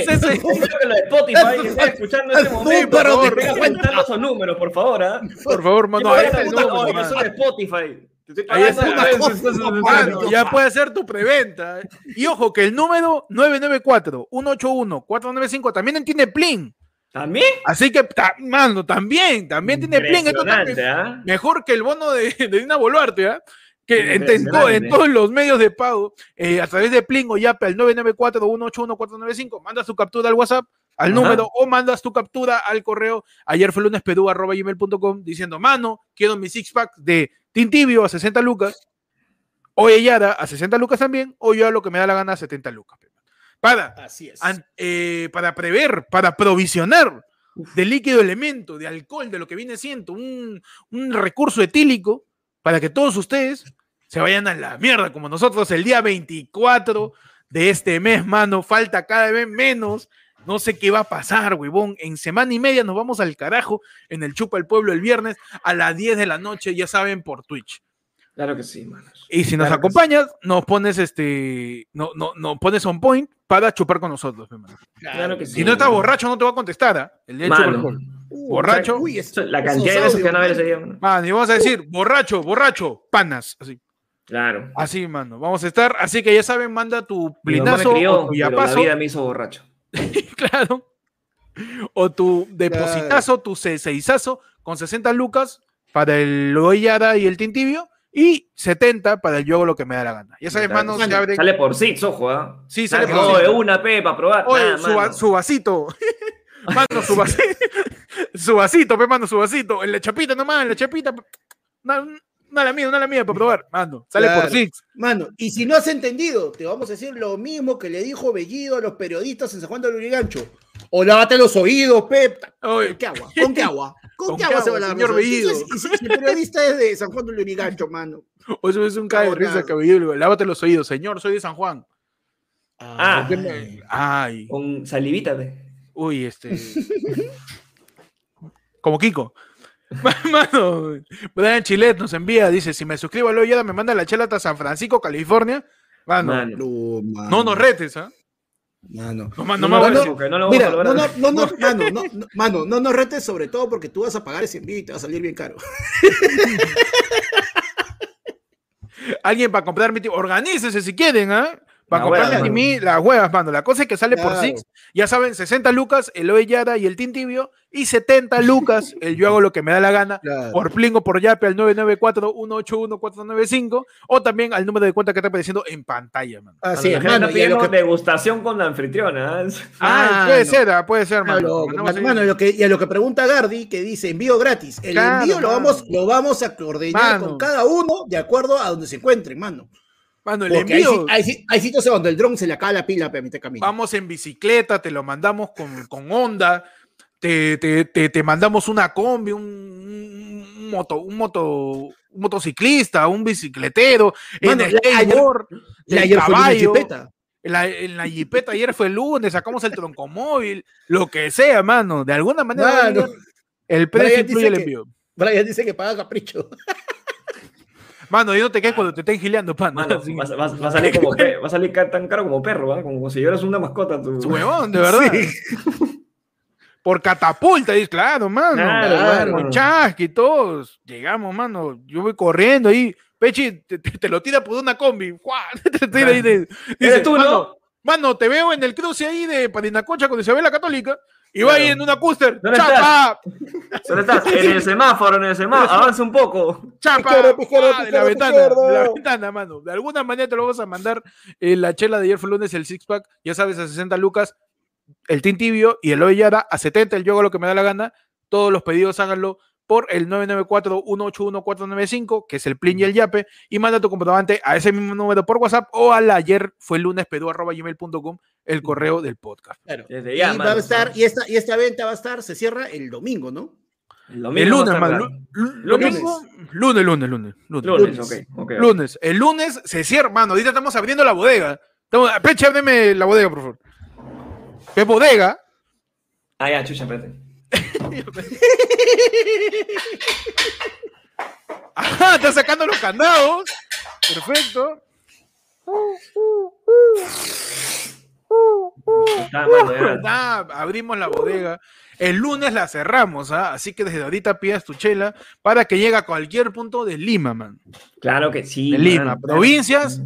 lo de Spotify esté escuchando en este momento. por favor. Contando esos números, por favor, ¿ah? Por favor, mano. Ahí está el número, "Oye, mano. yo soy de Spotify. (laughs) Ya puede hacer tu preventa. ¿eh? Y ojo, que el número 994-181-495 también tiene Plin. ¿También? Así que, ta- mano, también, también tiene Plin. Esto ¿ah? mejor que el bono de, de Dina Boluarte, ¿ah? Que en, en todos los medios de pago, eh, a través de Plin o Yape al 994-181-495, manda su captura al WhatsApp, al Ajá. número, o mandas tu captura al correo ayer fue lunes diciendo, mano, quiero mi six pack de Tintibio a 60 lucas, o Yara a 60 lucas también, o yo a lo que me da la gana a 70 lucas. Para, Así es. an- eh, para prever, para provisionar de líquido elemento, de alcohol, de lo que viene siendo un, un recurso etílico, para que todos ustedes se vayan a la mierda, como nosotros el día 24 de este mes, mano, falta cada vez menos. No sé qué va a pasar, huevón. En semana y media nos vamos al carajo en el Chupa el Pueblo el viernes a las 10 de la noche, ya saben, por Twitch. Claro que sí, manos. Y si nos Claro acompañas, nos pones este, no, no, no pones on point para chupar con nosotros, mi mano. Claro que sí. Si no estás borracho, no te va a contestar, ¿ah? El día alcohol. Uh, borracho. uy, La cantidad de veces que van a ver ese día. mano. Y vamos a decir, borracho, borracho, panas. Así, Claro. así, mano. Vamos a estar. Así que ya saben, manda tu mamá me plinazo crió, o tu pero la vida me hizo borracho. (laughs) claro. O tu depositazo, tu seisazo con 60 lucas para el Goyara y el Tintibio y 70 para el yo lo que me da la gana. Ya sabes, mano, se abre. Sale por six, ojo, ¿ah? Sí, sale Nada, por de una, pe, para probar. Oye, Nada, su, mano. su vasito. (laughs) Mano, su vasito. su vasito, pe, mano, su vasito. En la chapita nomás, en la chapita. Una, la mía, una la mía para probar. Mano, sale por six. Mano, y si no has entendido, te vamos a decir lo mismo que le dijo Bellido a los periodistas en San Juan del Urigancho. O lávate los oídos, Pep. ¿Con qué agua? ¿Con qué agua? (laughs) ¿Con, ¿Con qué agua se va a lavar señor? Bellido? Si- y si, si el periodista es de San Juan del Urigancho, mano. o eso es un cae de risa Cabrón. cabelludo. Lávate los oídos, señor, soy de San Juan. Ah. ¿Por qué me- Ay, Con salivita, uy, este. (laughs) Como Kiko. Mano, Brian Chilet nos envía, dice, si me suscribo a Loyada, me manda la chela hasta San Francisco, California. Mano, Mano. No, mano. no nos retes, ¿ah? Mano. No, man- No, no no lo vamos Mira, a no, lograr. no, no, no, mano, no, no, mano, no nos retes sobre todo porque tú vas a pagar ese envío y te va a salir bien caro. (laughs) Alguien para comprar mi tipo. Organícese si quieren, ¿ah? Para comprarle a mí las huevas, mano. La cosa es que sale por. Six. Ya saben, 60 lucas el Oellada y el Tintibio. Y 70 lucas (laughs) el Yo hago lo que me da la gana. Claro. Por Plingo, por Yape al 994-181-495. O también al número de cuenta que está apareciendo en pantalla, mano. Así es, mano. está Y a lo pidiendo que, degustación con la anfitriona. ¿ah? Ah, Ah, puede no. ser, ah, puede ser, mano. Claro, mano, y lo que, y a lo que pregunta Gardi, que dice envío gratis. El Claro, envío lo vamos, lo vamos a coordinar Mano. con cada uno de acuerdo a donde se encuentren, mano. Mano, el Porque envío. hay, si- hay sitios donde el dron se le acaba la pila para mitad camino. Vamos en bicicleta, te lo mandamos con, con onda, te, te, te, te mandamos una combi, un, un moto, un moto, un motociclista, un bicicletero, Mano, en la- skateboard, ayer fue una caballo, en la, en la jipeta ayer fue el lunes, sacamos el troncomóvil, lo que sea, mano, de alguna manera a Mano. el precio incluye el que- envío. Brian dice que paga capricho. (laughs) Mano, y no te quedes cuando te estén gileando, pana. Mano, va, va- va a salir como va a salir tan caro como perro, ¿ah? como si fueras una mascota. Tu... Huevón, de verdad. (laughs) Por catapulta, dices, claro, mano. Claro, claro. Con chasqui todos. Llegamos, mano. Yo voy corriendo ahí. Pechi, te, lo tira por una combi. (laughs) Te tira ahí de- dice, tú, mano, no? mano, te veo en el cruce ahí de Parinacocha con Isabel la Católica. Y va Claro. ahí en una cúster. ¿Dónde ¡Chapa! ¿Dónde estás? En el semáforo, en el semáforo. Avanza un poco. ¡Chapa! ¡Ah! de la ventana, de la ventana, mano. De alguna manera te lo vamos a mandar eh, la chela de ayer fue lunes, el six pack, ya sabes, a 60 lucas, el Tintibio y el Oyara a 70, el yo hago lo que me da la gana. Todos los pedidos háganlo por el 994-181-495, que es el Plin y el Yape, y manda tu comprobante a ese mismo número por WhatsApp o al ayer fue lunes pedu arroba gmail.com, el correo del podcast. Claro. Desde Y va a estar, y esta, y esta venta va a estar, se cierra el domingo, ¿no? El el lunes, man, domingo, lunes, lunes, lunes, lunes. Lunes, lunes. Lunes. El lunes se cierra, mano. Ahorita estamos abriendo la bodega. Estamos, Peche, ábreme la bodega, por favor. ¿Qué bodega? Ah, ya, chucha, espérate. Ajá, está sacando los candados. Perfecto. Mano, ya. Abrimos la bodega. El lunes la cerramos, ¿ah? así que desde ahorita pidas tu chela para que llegue a cualquier punto de Lima, man. Claro que sí. De Lima. Provincias,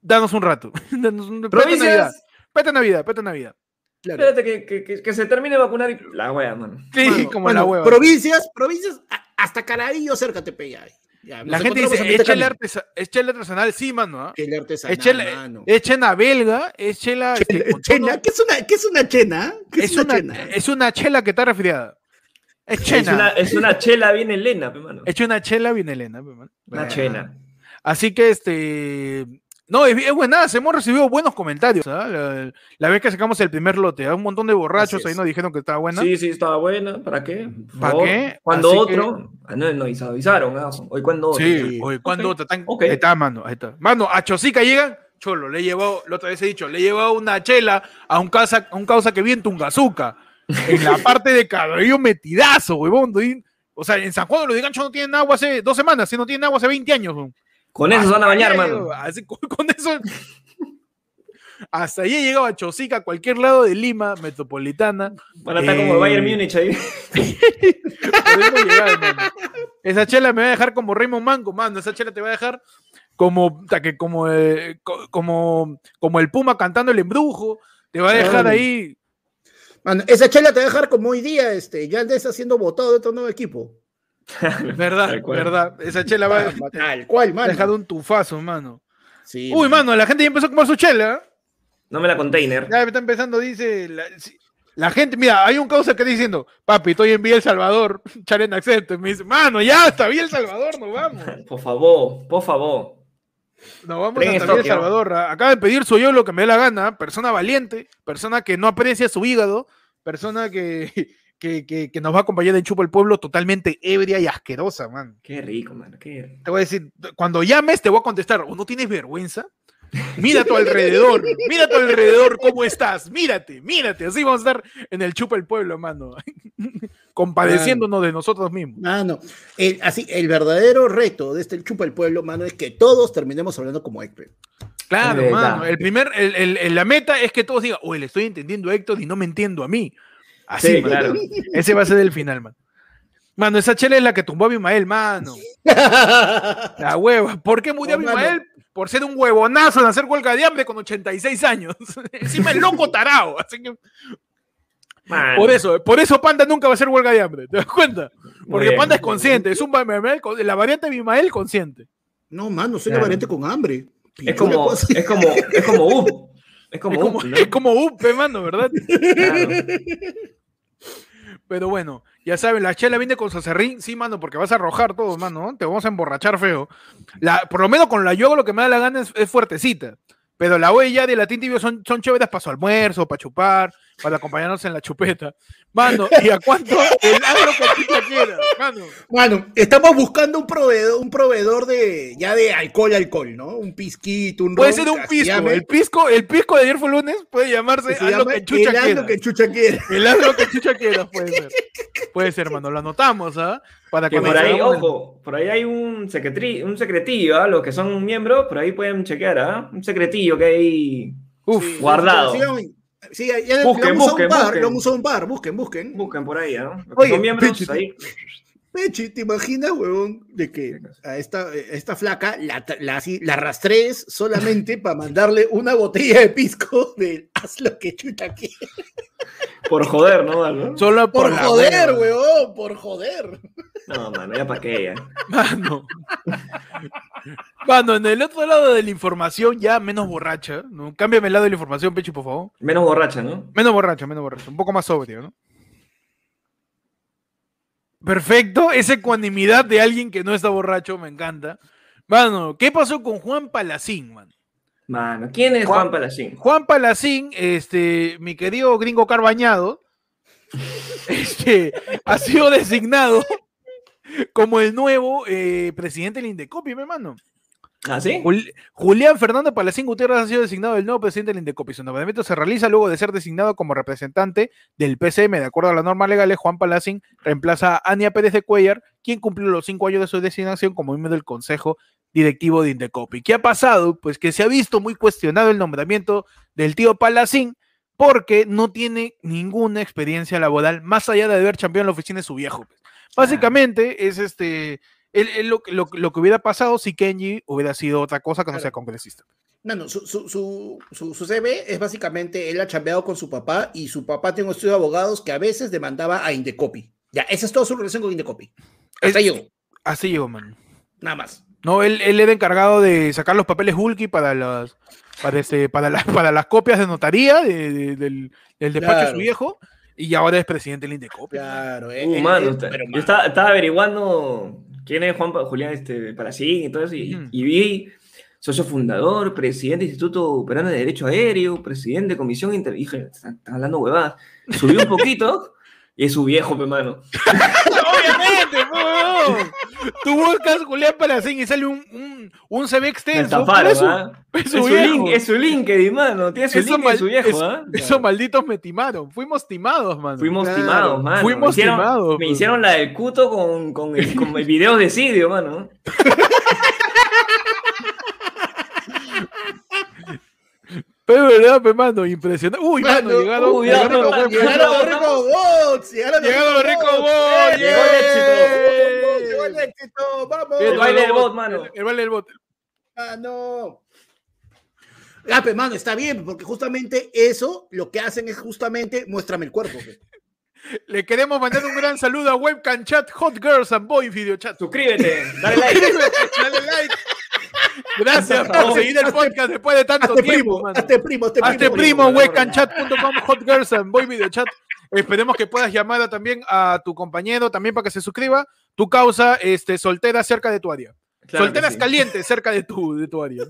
danos un rato. (laughs) Danos un- Pete Navidad. Provincias. Pete Navidad, pete Navidad. Claro. Espérate que, que, que, que se termine de vacunar y la wea, mano. Sí, Mano, como mano, la hueva. Provincias, provincias, hasta Carabillo cerca te pega. Ya, La gente dice, a mitad de échale, camino. artesa- échale artesanal, sí, mano. ¿ah? Chela artesanal, Es chela, mano. es chela belga, es chela... este, Chela- ¿Qué es una, qué es una chena? ¿Qué es, es, una, chena? es una chela que está resfriada. Es Es chena. una, es una chela bien helena, pe, mano. Hecho una chela bien Elena. pe. Una Ah. chela. Así que este. No, es, es buena, hemos recibido buenos comentarios. ¿ah? La, la vez que sacamos el primer lote, ¿ah? un montón de borrachos ahí nos dijeron que estaba buena. Sí, sí, estaba buena. ¿Para qué? ¿Para qué? Cuando otro. Ah, no, no, y avisaron. ah, Hoy cuando otro. Sí, Sí. oye, ¿cuándo Ok, te están- ok. Ahí está, mano, ahí está. Mano, a Chosica llegan, cholo, le he llevado, la otra vez he dicho, le he llevado una chela a un causa, a un causa que vive en Tungazuca, en la (laughs) parte de cabello metidazo, huevón. O sea, en San Juan de Gancho no tienen agua hace dos semanas, si no tienen agua hace 20 años. huevón. Con eso se van a bañar, mano. así, con, con eso. Hasta ahí he llegado a Chosica, a cualquier lado de Lima, metropolitana. Van a estar como el Bayern Eh, Múnich ahí. Podemos llegar, mano. Esa chela me va a dejar como Raymond Mango, mano. Esa chela te va a dejar como, que como, eh, co- como, como el Puma cantando el embrujo. Te va a dejar ahí. Mano, esa chela te va a dejar como hoy día, este, ya está siendo votado de otro nuevo equipo. (laughs) Verdad, verdad. Esa chela va Tal cual, mano. dejar un tufazo, mano. Sí, Uy, mano, la gente ya empezó a comer su chela. No me la container. Ya está empezando, dice. La, gente, mira, hay un causa que está diciendo, papi, estoy en Vía El Salvador, (laughs) Charen Accepte. Me dice, mano, ya hasta Vía El Salvador, nos vamos. (laughs) Por favor, por favor. Nos vamos Tren hasta Vía El. Salvador. Acaba de pedir soy yo lo que me dé la gana. Persona valiente, persona que no aprecia su hígado, persona que, que, que- que nos va a acompañar en Chupo el Pueblo totalmente ebria y asquerosa, man. Qué rico. Qué rico. Te voy a decir, cuando llames te voy a contestar, ¿o no tienes vergüenza? Mira a tu alrededor, mira a tu alrededor cómo estás, mírate, mírate, así vamos a estar en el Chupa el Pueblo, mano, (laughs) compadeciéndonos de nosotros mismos. Mano, el, así, el verdadero reto de este Chupa el Pueblo, mano, es que todos terminemos hablando como Héctor. Claro, mano, el primer, el, el- el- la meta es que todos digan, oye, le estoy entendiendo a Héctor y no me entiendo a mí. Así, Sí, claro. ese va a ser el final, mano. Mano, esa chela es la que tumbó a Abimael, mano. (laughs) La hueva. ¿Por qué murió No, mano. Abimael? Por ser un huevonazo de hacer huelga de hambre con 86 años. (laughs) Encima el loco tarao. Así que, por eso, por eso Panda nunca va a hacer huelga de hambre. ¿Te das cuenta? Porque bien. Panda es consciente. Es un la variante Abimael consciente. No, mano, soy Claro. la variante con hambre. Es como, es como, es como (laughs) Up. Es como Es como, Up, ¿no? es como Upe, mano, ¿verdad? Claro. Pero bueno, ya saben, la chela viene con sacerrín, sí, mano, porque vas a arrojar todo, mano, ¿no? te vamos a emborrachar feo. La, por lo menos con la yoga lo que me da la gana es, fuertecita. Pero la huella de la tinta y bio son, son chéveres para su almuerzo, para chupar, para acompañarnos en la chupeta. Mano, ¿y a cuánto? El agro que tú quieras, mano. Mano, estamos buscando un proveedor, un proveedor de ya de alcohol, alcohol, ¿no? Un pisquito, un Puede ron, ser un pisco. llame- El pisco, el pisco de ayer fue lunes, puede llamarse que se lo que chucha el lo que chucha quiera. El lo que chucha quiera, (laughs) puede ser. Puede ser, mano. Lo anotamos, ¿ah? Para Que por ahí, ojo, por ahí hay un, secretri, un secretillo, ¿ah? los que son miembros, por ahí pueden chequear, ¿ah? Un secretillo que hay Uf, Sí, guardado. Sí, ya, Busquen, lo han usado busquen, un par, busquen. lo han usado un par, busquen, busquen. Busquen por ahí, ¿ah? Los Oye, miembros, ahí. Pechi, ¿te imaginas, huevón, de que a esta, a esta flaca la, la, la rastrees solamente para mandarle una botella de pisco de haz lo que chucha quiera? Por joder, ¿no? Algo? Solo por, joder, huevón, por joder. No, mano, ya para qué, ya. Mano. Mano, en el otro lado de la información, ya menos borracha, ¿no? Cámbiame el lado de la información, Pechi, por favor. Menos borracha, ¿no? Menos borracha, menos borracha. Un poco más sobrio, ¿no? Perfecto, esa ecuanimidad de alguien que no está borracho, me encanta. Mano, ¿qué pasó con Juan Palacín, man? Mano, ¿quién es Juan- Juan Palacín? Juan Palacín, este, mi querido gringo carbañado, (laughs) este, ha sido designado como el nuevo eh, presidente del Indecopi, mi hermano. ¿Ah, sí? Jul- Julián Fernando Palacín Gutiérrez ha sido designado el nuevo presidente del Indecopi. Su nombramiento se realiza luego de ser designado como representante del PCM. De acuerdo a las normas legales, Juan Palacín reemplaza a Ania Pérez de Cuellar, quien cumplió los cinco años de su designación como miembro del Consejo Directivo de Indecopi. ¿Qué ha pasado? Pues que se ha visto muy cuestionado el nombramiento del tío Palacín porque no tiene ninguna experiencia laboral más allá de haber chambeado en la oficina de su viejo. pues. Básicamente es este él- él lo, que- lo- lo que hubiera pasado si Kenji hubiera sido otra cosa que no sea congresista. Mano, su, su, su, su, su CV es básicamente, él ha chambeado con su papá y su papá tiene un estudio de abogados que a veces demandaba a Indecopi. Ya, esa es toda su relación con Indecopi. Hasta Es- llegó, Así llegó, man. nada más. No, él, él era encargado de sacar los papeles Hulky para las para, este, para, las- para las copias de notaría de- de- del, del despacho de Claro. su viejo y ahora es presidente del Indecopy. Claro, eh, Uh, eh, mano, eh, pero, yo estaba, estaba averiguando quién es Juan Julián este, y todo eso, y, vi socio fundador, presidente del Instituto Peruano de Derecho Aéreo, presidente de Comisión Inter... Dije, están hablando huevadas. Subí un poquito (laughs) y es su viejo, pe (laughs) Obviamente, po. Tú buscas Julián Palacín y sale un, un, un CV extenso. estafaron, pero es su- ¿ah? es Es su su, viejo. link, es su LinkedIn, mano. Tiene su link mal- su viejo, es- ¿ah? Esos malditos me timaron. Fuimos timados, mano. Fuimos Claro. timados, mano. Fuimos me hicieron, timados, Me pues. hicieron la del cuto con, con, el, con el video de Sidio, mano. (laughs) Pero verdad, pe, mano, impresionante. Uy, mano, Mano, llegaron, uy, llegaron los los ricos bots, llegaron los Llegaron los ricos bots, bots, ¡eh! llegó el éxito. Llegó el éxito, vamos. El baile del los bot, mano. El, el baile del bot. Ah, no. Ah, pero mano, está bien, porque justamente eso lo que hacen es justamente muéstrame el cuerpo. pe. (laughs) Le queremos mandar un gran saludo a Webcam Chat, Hot Girls and Boys Video Chat. Suscríbete, dale like. Dale like. Gracias Por seguir el podcast después de tanto Hazte tiempo, primo, hazte primo, hazte primo. primo, primo, webcanchat.com, Hot Girls and Boy Video Chat. Esperemos que puedas llamar a- también a tu compañero también para que se suscriba. Tu causa este, soltera cerca de tu área. Claro Solteras sí. calientes cerca de tu, de tu área.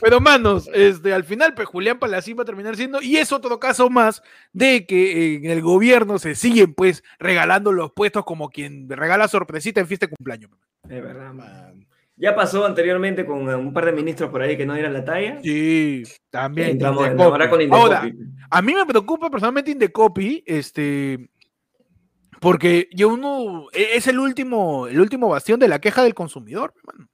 Pero manos, este, al final, pues Julián Palacín va a terminar siendo, y es otro caso más de que en el gobierno se siguen pues regalando los puestos como quien regala sorpresita en fiesta de cumpleaños. Es verdad, man. Ya pasó anteriormente con eh, un par de ministros por ahí que no dieran la talla. Sí, también. Entramos en- Indecopy. ahora con Ahora, Indecopy. a mí me preocupa personalmente Indecopy, este, porque yo uno e- es el último, el último bastión de la queja del consumidor, hermano.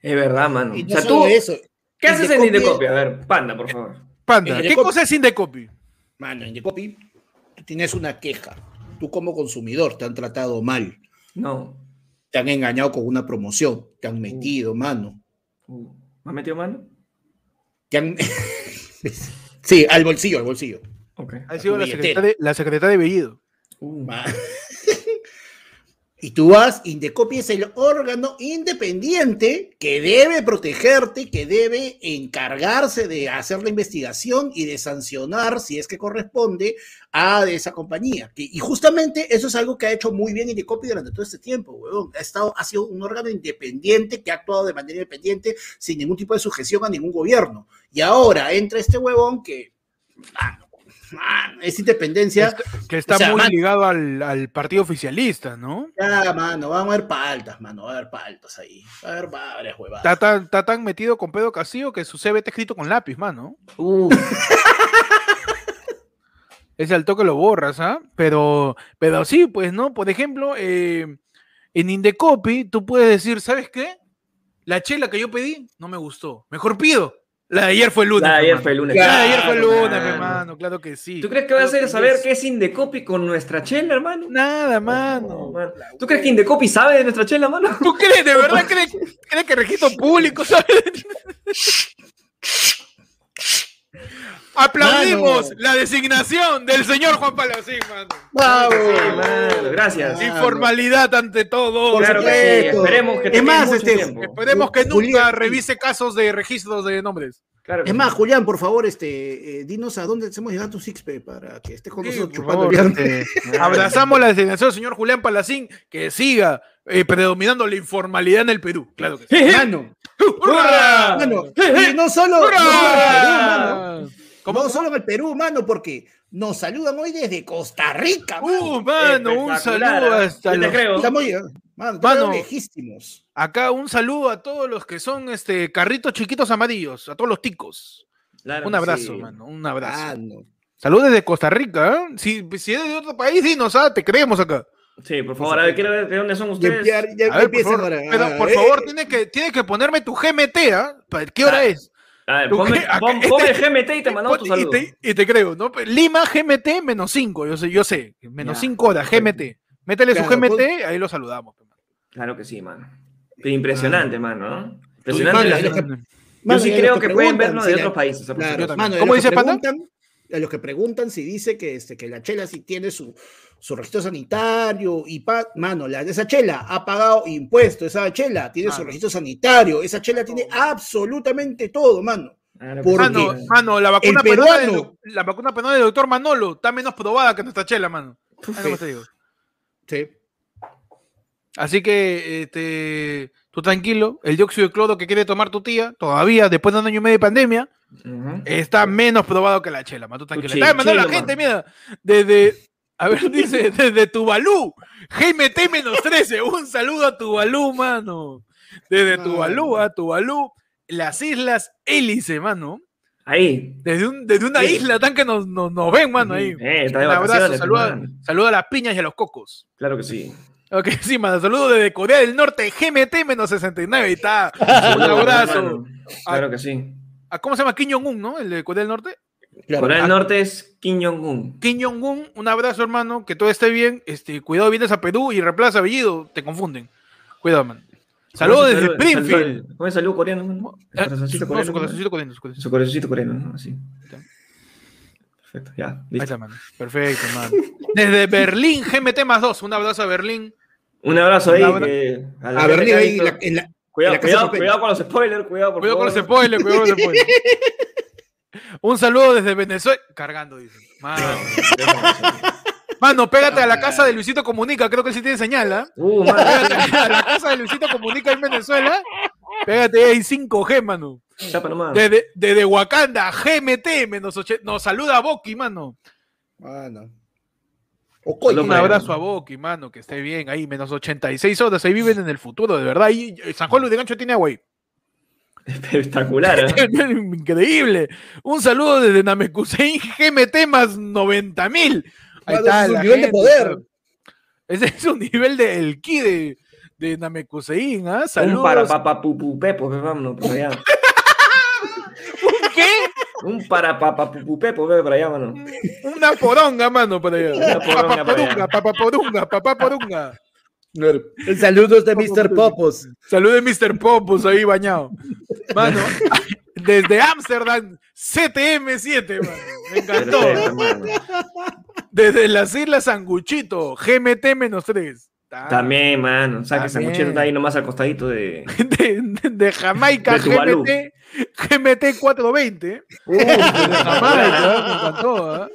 Es verdad, mano. Y O sea, tú, eso, ¿qué haces en Indecopy- Indecopy? A ver, panda, por favor. Panda, ¿qué Indecopy- cosa es Indecopy? Mano, tú tienes una queja. Tú como consumidor te han tratado mal, No. Te han engañado con una promoción, te han metido, mano. Uh, ¿Me has metido mano? Te han... (laughs) sí, al bolsillo, al bolsillo. Ok. Ha sido la secretaria, la secretaria de Bellido. Uh, (laughs) y tú vas, Indecopi es el órgano independiente que debe protegerte, que debe encargarse de hacer la investigación y de sancionar, si es que corresponde, a esa compañía. Y justamente eso es algo que ha hecho muy bien Indecopi durante todo este tiempo, huevón. Ha, estado, ha sido un órgano independiente que ha actuado de manera independiente sin ningún tipo de sujeción a ningún gobierno. Y ahora entra este huevón que... mano, mano, esa independencia... Que está O sea, muy man- ligado al, al partido oficialista, ¿no? Ya, mano, van a haber paltas, mano, va a haber paltas ahí. Va a haber varias huevadas. Está tan, está tan metido con Pedro Castillo que su CV está escrito con lápiz, mano. uh, (laughs) Ese al toque lo borras, ¿ah? Pero, pero sí, pues, ¿no? Por ejemplo, eh, en Indecopy tú puedes decir, ¿sabes qué? La chela que yo pedí no me gustó. Mejor pido. La de ayer fue el lunes. la de ayer hermano. fue el lunes. La de ayer fue el Claro, lunes, mano. hermano, claro que sí. ¿Tú crees que va a Claro ser saber qué es Indecopy con nuestra chela, hermano? Nada, No, mano. mano. ¿Tú crees que Indecopy sabe de nuestra chela, mano? ¿Tú crees, de (laughs) verdad crees, crees que registro público sabe? (laughs) Aplaudimos Mano. la designación del señor Juan Palacín, mano. ¡Bravo! Sí, mano, gracias. Informalidad ante todo. Claro que sí, esperemos que Es más, este. Esperemos que nunca Julián, revise casos de registros de nombres. Claro Es sí. más, Julián, por favor, este, eh, dinos a dónde hacemos llegar tu Sixpe para que estés con nosotros chupando favor, este, (laughs) abrazamos la designación del señor Julián Palacín, que siga eh, predominando la informalidad en el Perú. Claro que sí. Mano, (laughs) ¡Hurra! mano, y no solo, no solo en el Perú, mano, ¡Hurra! ¿Cómo? no solo en el Perú, mano, porque nos saludan hoy desde Costa Rica, mano. Uh, mano, un saludo ¿ah? hasta Yo te los- creo. Estamos mano, Mano. lejísimos. Acá un saludo a todos los que son este carritos chiquitos amarillos, a todos los ticos. Claro un abrazo, sí. mano, un abrazo. Mano. Saludos desde Costa Rica, ¿eh? Si, si eres de otro país, dinos, ah, te creemos acá. Sí, por favor, a ver, quiero ver de dónde son ustedes. ya- ya A ver, por favor, ahora. pero, Ah, por eh, favor, eh, tienes que, tienes que ponerme tu GMT, ¿ah? ¿Para ¿Qué hora Ah, es? A ver, ¿Tú ponme, pon, este- ponme GMT y te mandamos tu y, saludo. te, y te creo, ¿no? Lima GMT menos 5, yo sé, yo sé, menos Ya, 5 horas, GMT. Métele su GMT, pues- ahí lo saludamos. Claro que sí, mano. Impresionante, mano, ¿no? Impresionante. Mano, la- a los que- Yo mano, sí creo que pueden vernos si de otros países. Claro, mano, ¿Cómo dice, Panda? A los que preguntan si dice que, este, que la chela sí tiene su, su registro sanitario y pa- mano, la, esa chela ha pagado impuestos, esa chela tiene su registro sanitario, esa chela tiene absolutamente todo, mano. Que Porque- sí. Mano, mano, la vacuna, del, peruano- doc- la vacuna peruana del doctor Manolo está menos probada que nuestra chela, mano. Te digo. Sí. Así que, este, tú tranquilo, el dióxido de cloro que quiere tomar tu tía, todavía, después de un año y medio de pandemia, Está menos probado que la chela, mano. Tú tranquilo. chi- Está mandando la gente, mira, desde, a ver, (laughs) dice, desde Tuvalu, GMT menos 13, (laughs) un saludo a Tuvalu, mano. Desde. Tuvalu a Tuvalu, las islas Hélice, mano. Ahí. Desde, un, desde una isla tan que nos, nos, nos ven, mano, ahí. Eh, Un abrazo, saluda, saluda a las piñas y a los cocos. Claro que sí. Ok, (laughs) sí, mano, saludo desde Corea del Norte, GMT menos 69, ahí está. Un abrazo. Claro que sí. ¿A ¿Cómo se llama? Kim Jong-un, ¿no? El de Corea del Norte. Claro. Corea ah. del Norte es Kim Jong-un. Kim Jong-un, un abrazo, hermano, que todo esté bien. Este, cuidado, vienes a Perú y reemplaza apellido, te confunden. Cuidado, man. Saludos ¿Cómo desde Springfield. sal- ¿Cómo es salud coreano? Eh, Corazoncito no, coreano, corazoncito coreano, su corazoncito. Su corazoncito coreano, ¿no? Así. Perfecto, ya. Ahí está, man. Perfecto, man. Desde Berlín, GMT más dos. Un abrazo a Berlín. Un abrazo ahí. Un a ha ahí, visto- la- en la- Cuidado, cuidado, con los spoilers, cuidado, por Cuidado con los spoilers, cuidado con los spoilers. (laughs) Un saludo desde Venezuela. Cargando, dice. Mano, (laughs) Mano, pégate a la casa de Luisito Comunica. Creo que él sí tiene señal, ¿ah? Uh, mano. Pégate a la casa de Luisito Comunica en Venezuela. Pégate ahí 5G, mano. Chapa nomás. Desde, desde Wakanda, GMT, menos oche- nos saluda a Boki, mano. Mano. Ocoy, Un abrazo a Boki, mano, que esté bien ahí, menos 86 horas, ahí viven en el futuro, de verdad. Y San Juan Luis de Gancho tiene agua ahí. (laughs) Espectacular, ¿eh? (laughs) Increíble. Un saludo desde Namekusei, GMT más 90 mil. Ahí está es un nivel de poder. Ese es un nivel del ki de, de Namekusei, ¿ah? Un Saludos. para papá pupu pepo, pues, vámonos allá. (laughs) Un para papá pupu pepo, ve por allá, mano. (laughs) Una poronga, mano, por allá. Una poronga para allá. Papaporunga, papaporunga, papaporunga. Saludos de Mr. Popos. Saludos Mr. Popus ahí bañado. Mano, (laughs) desde Ámsterdam, CTM7, mano. Me encantó. Desde las Islas Sanguchito, GMT-3. También, mano. O sea, que. Sanguchito está ahí nomás al costadito de. (laughs) De, de- de Jamaica, De Tuvalu. GMT, GMT420. Uh, Jamaica, me encantó, ¿ah?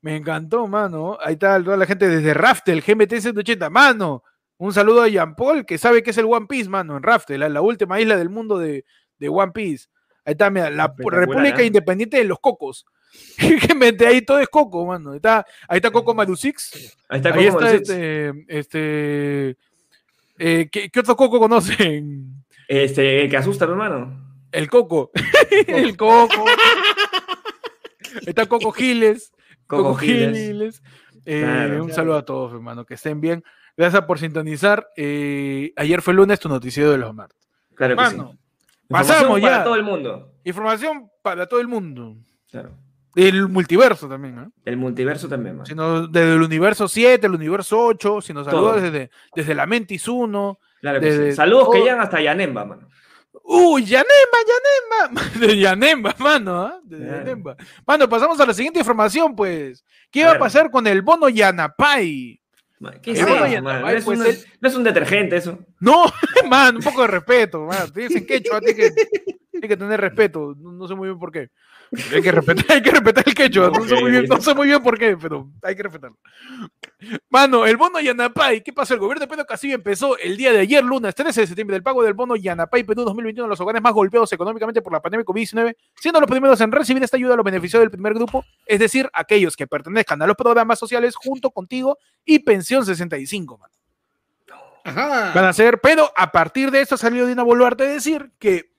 Me encantó, mano. Ahí está toda la gente desde Raftel, GMT 180. Mano, un saludo a Jean Paul, que sabe que es el One Piece, mano, en Raftel, la, la última isla del mundo de, de One Piece. Ahí está, mira, la República ¿eh? Independiente de los Cocos. (laughs) GMT, ahí todo es Coco, mano. Ahí está, ahí está Coco Marusix. Ahí está Ahí como está este. este eh, ¿qué, qué otro Coco conocen? Este, el que asusta, hermano. El Coco. (laughs) el Coco. (laughs) Está Coco Giles. Coco Coco Giles. Giles. Eh, Claro. un saludo a todos, hermano. Que estén bien. Gracias por sintonizar. Eh, ayer fue lunes tu noticiero de los martes. Claro que Mano, sí. pasamos Información ya. para todo el mundo. información para todo el mundo. Claro. El multiverso también, ¿no? El multiverso también, mano. Si nos- desde el universo 7, el universo 8, si nos saludas desde, desde la Mentis 1. Claro que desde sí. Saludos que llegan hasta Yanemba, mano. Uy, Yanemba, Yanemba. (laughs) De Yanemba, mano, ¿ah? De. Yanemba. Mano, pasamos a la siguiente información, pues. ¿Qué va a pasar con el bono Yanapay? ¿Qué es El bono eso, es, pues, un, el- no es un detergente eso. No, (laughs) man, un poco de respeto, man. Te dicen quechua, hay que, que tener respeto. No, no sé muy bien por qué. Hay que respetar, (laughs) hay que respetar el quechua. No, sé muy bien, no sé muy bien por qué, pero hay que respetarlo. Mano, el bono Yanapay, ¿qué pasó? El gobierno de Pedro Castillo empezó el día de ayer, lunes 13 de septiembre, el pago del bono Yanapay Perú 2021 a los hogares más golpeados económicamente por la pandemia COVID-19, siendo los primeros en recibir esta ayuda a los beneficiarios del primer grupo, es decir, aquellos que pertenezcan a los programas sociales junto contigo y Pensión 65, man. Van Ajá. a ser, pero a partir de esto salió Dina Boluarte a decir que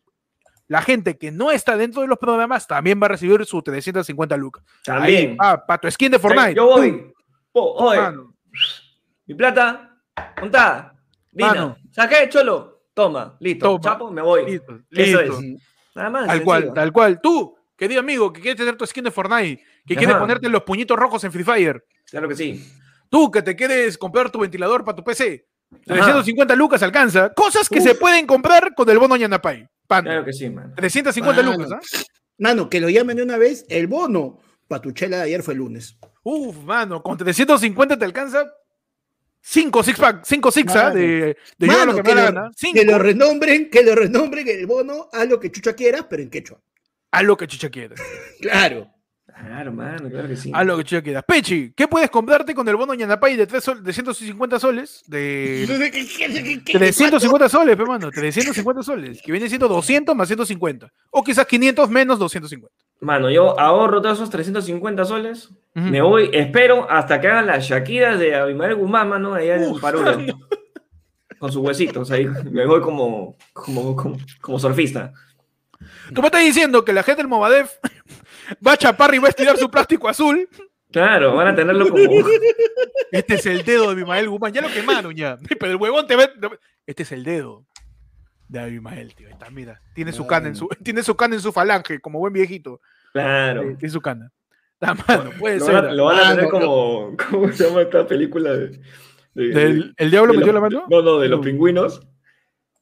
la gente que no está dentro de los programas también va a recibir sus 350 lucas. También. Ahí, ah, para tu skin de Fortnite. Yo voy. Oh, mi plata, contada. Mano. saqué, cholo. Toma, listo. Toma. Chapo, me voy. listo, Eso listo. es. Nada más. Tal cual, tal cual. Tú, querido amigo, que quieres tener tu skin de Fortnite, que quieres Ajá. ponerte los puñitos rojos en Free Fire. Claro que sí. Tú, que te quieres comprar tu ventilador para tu PC. 350 lucas alcanza. Cosas que se pueden comprar con el bono Yanapay. Panda. Claro que sí, mano. 350 Mano. lucas, ¿ah? Mano, que lo llamen de una vez, el bono. Patuchela de ayer fue el lunes. Uf, mano, con 350 te alcanza 5 six pack, 5 six ¿ah? De, de yo Mano, lo que que, me lo, gana. que lo renombren, que lo renombren el bono, haz lo que chucha quieras, pero en quechua. haz lo que chucha quieras. (laughs) Claro. Claro, mano, claro que sí. Haz lo que chucha quieras. Pechi, ¿qué puedes comprarte con el bono Yanapay de, 3 sol- de 150 soles? De (laughs) 350 soles, pe, mano. 350 soles. Que viene siendo 200 más 150. O quizás 500 menos 250. Mano, yo ahorro todos esos 350 soles. Ujú. Me voy, espero hasta que hagan las Shakiras de Abimael Guzmán, mano, allá en Uf, Paruro. Con sus huesitos ahí. Me voy como, como, como, como surfista. Tú me estás diciendo que la gente del Movadef va a chapar y va a estirar su plástico azul. Claro, van a tenerlo como. (laughs) Este es el dedo de Abimael Guzmán. Ya lo quemaron ya. Pero el huevón te ve. Este es el dedo de Abimael, tío. Ahí está, mira. Tiene su cana en su, tiene su cana en su falange, como buen viejito. Claro. Tiene su cana. La mano, puede Lo ser. van, a, lo van a Ah, tener no, como. ¿Cómo se llama esta película? De, de- Del- ¿El diablo de metió la mano? No, no, de los No. pingüinos.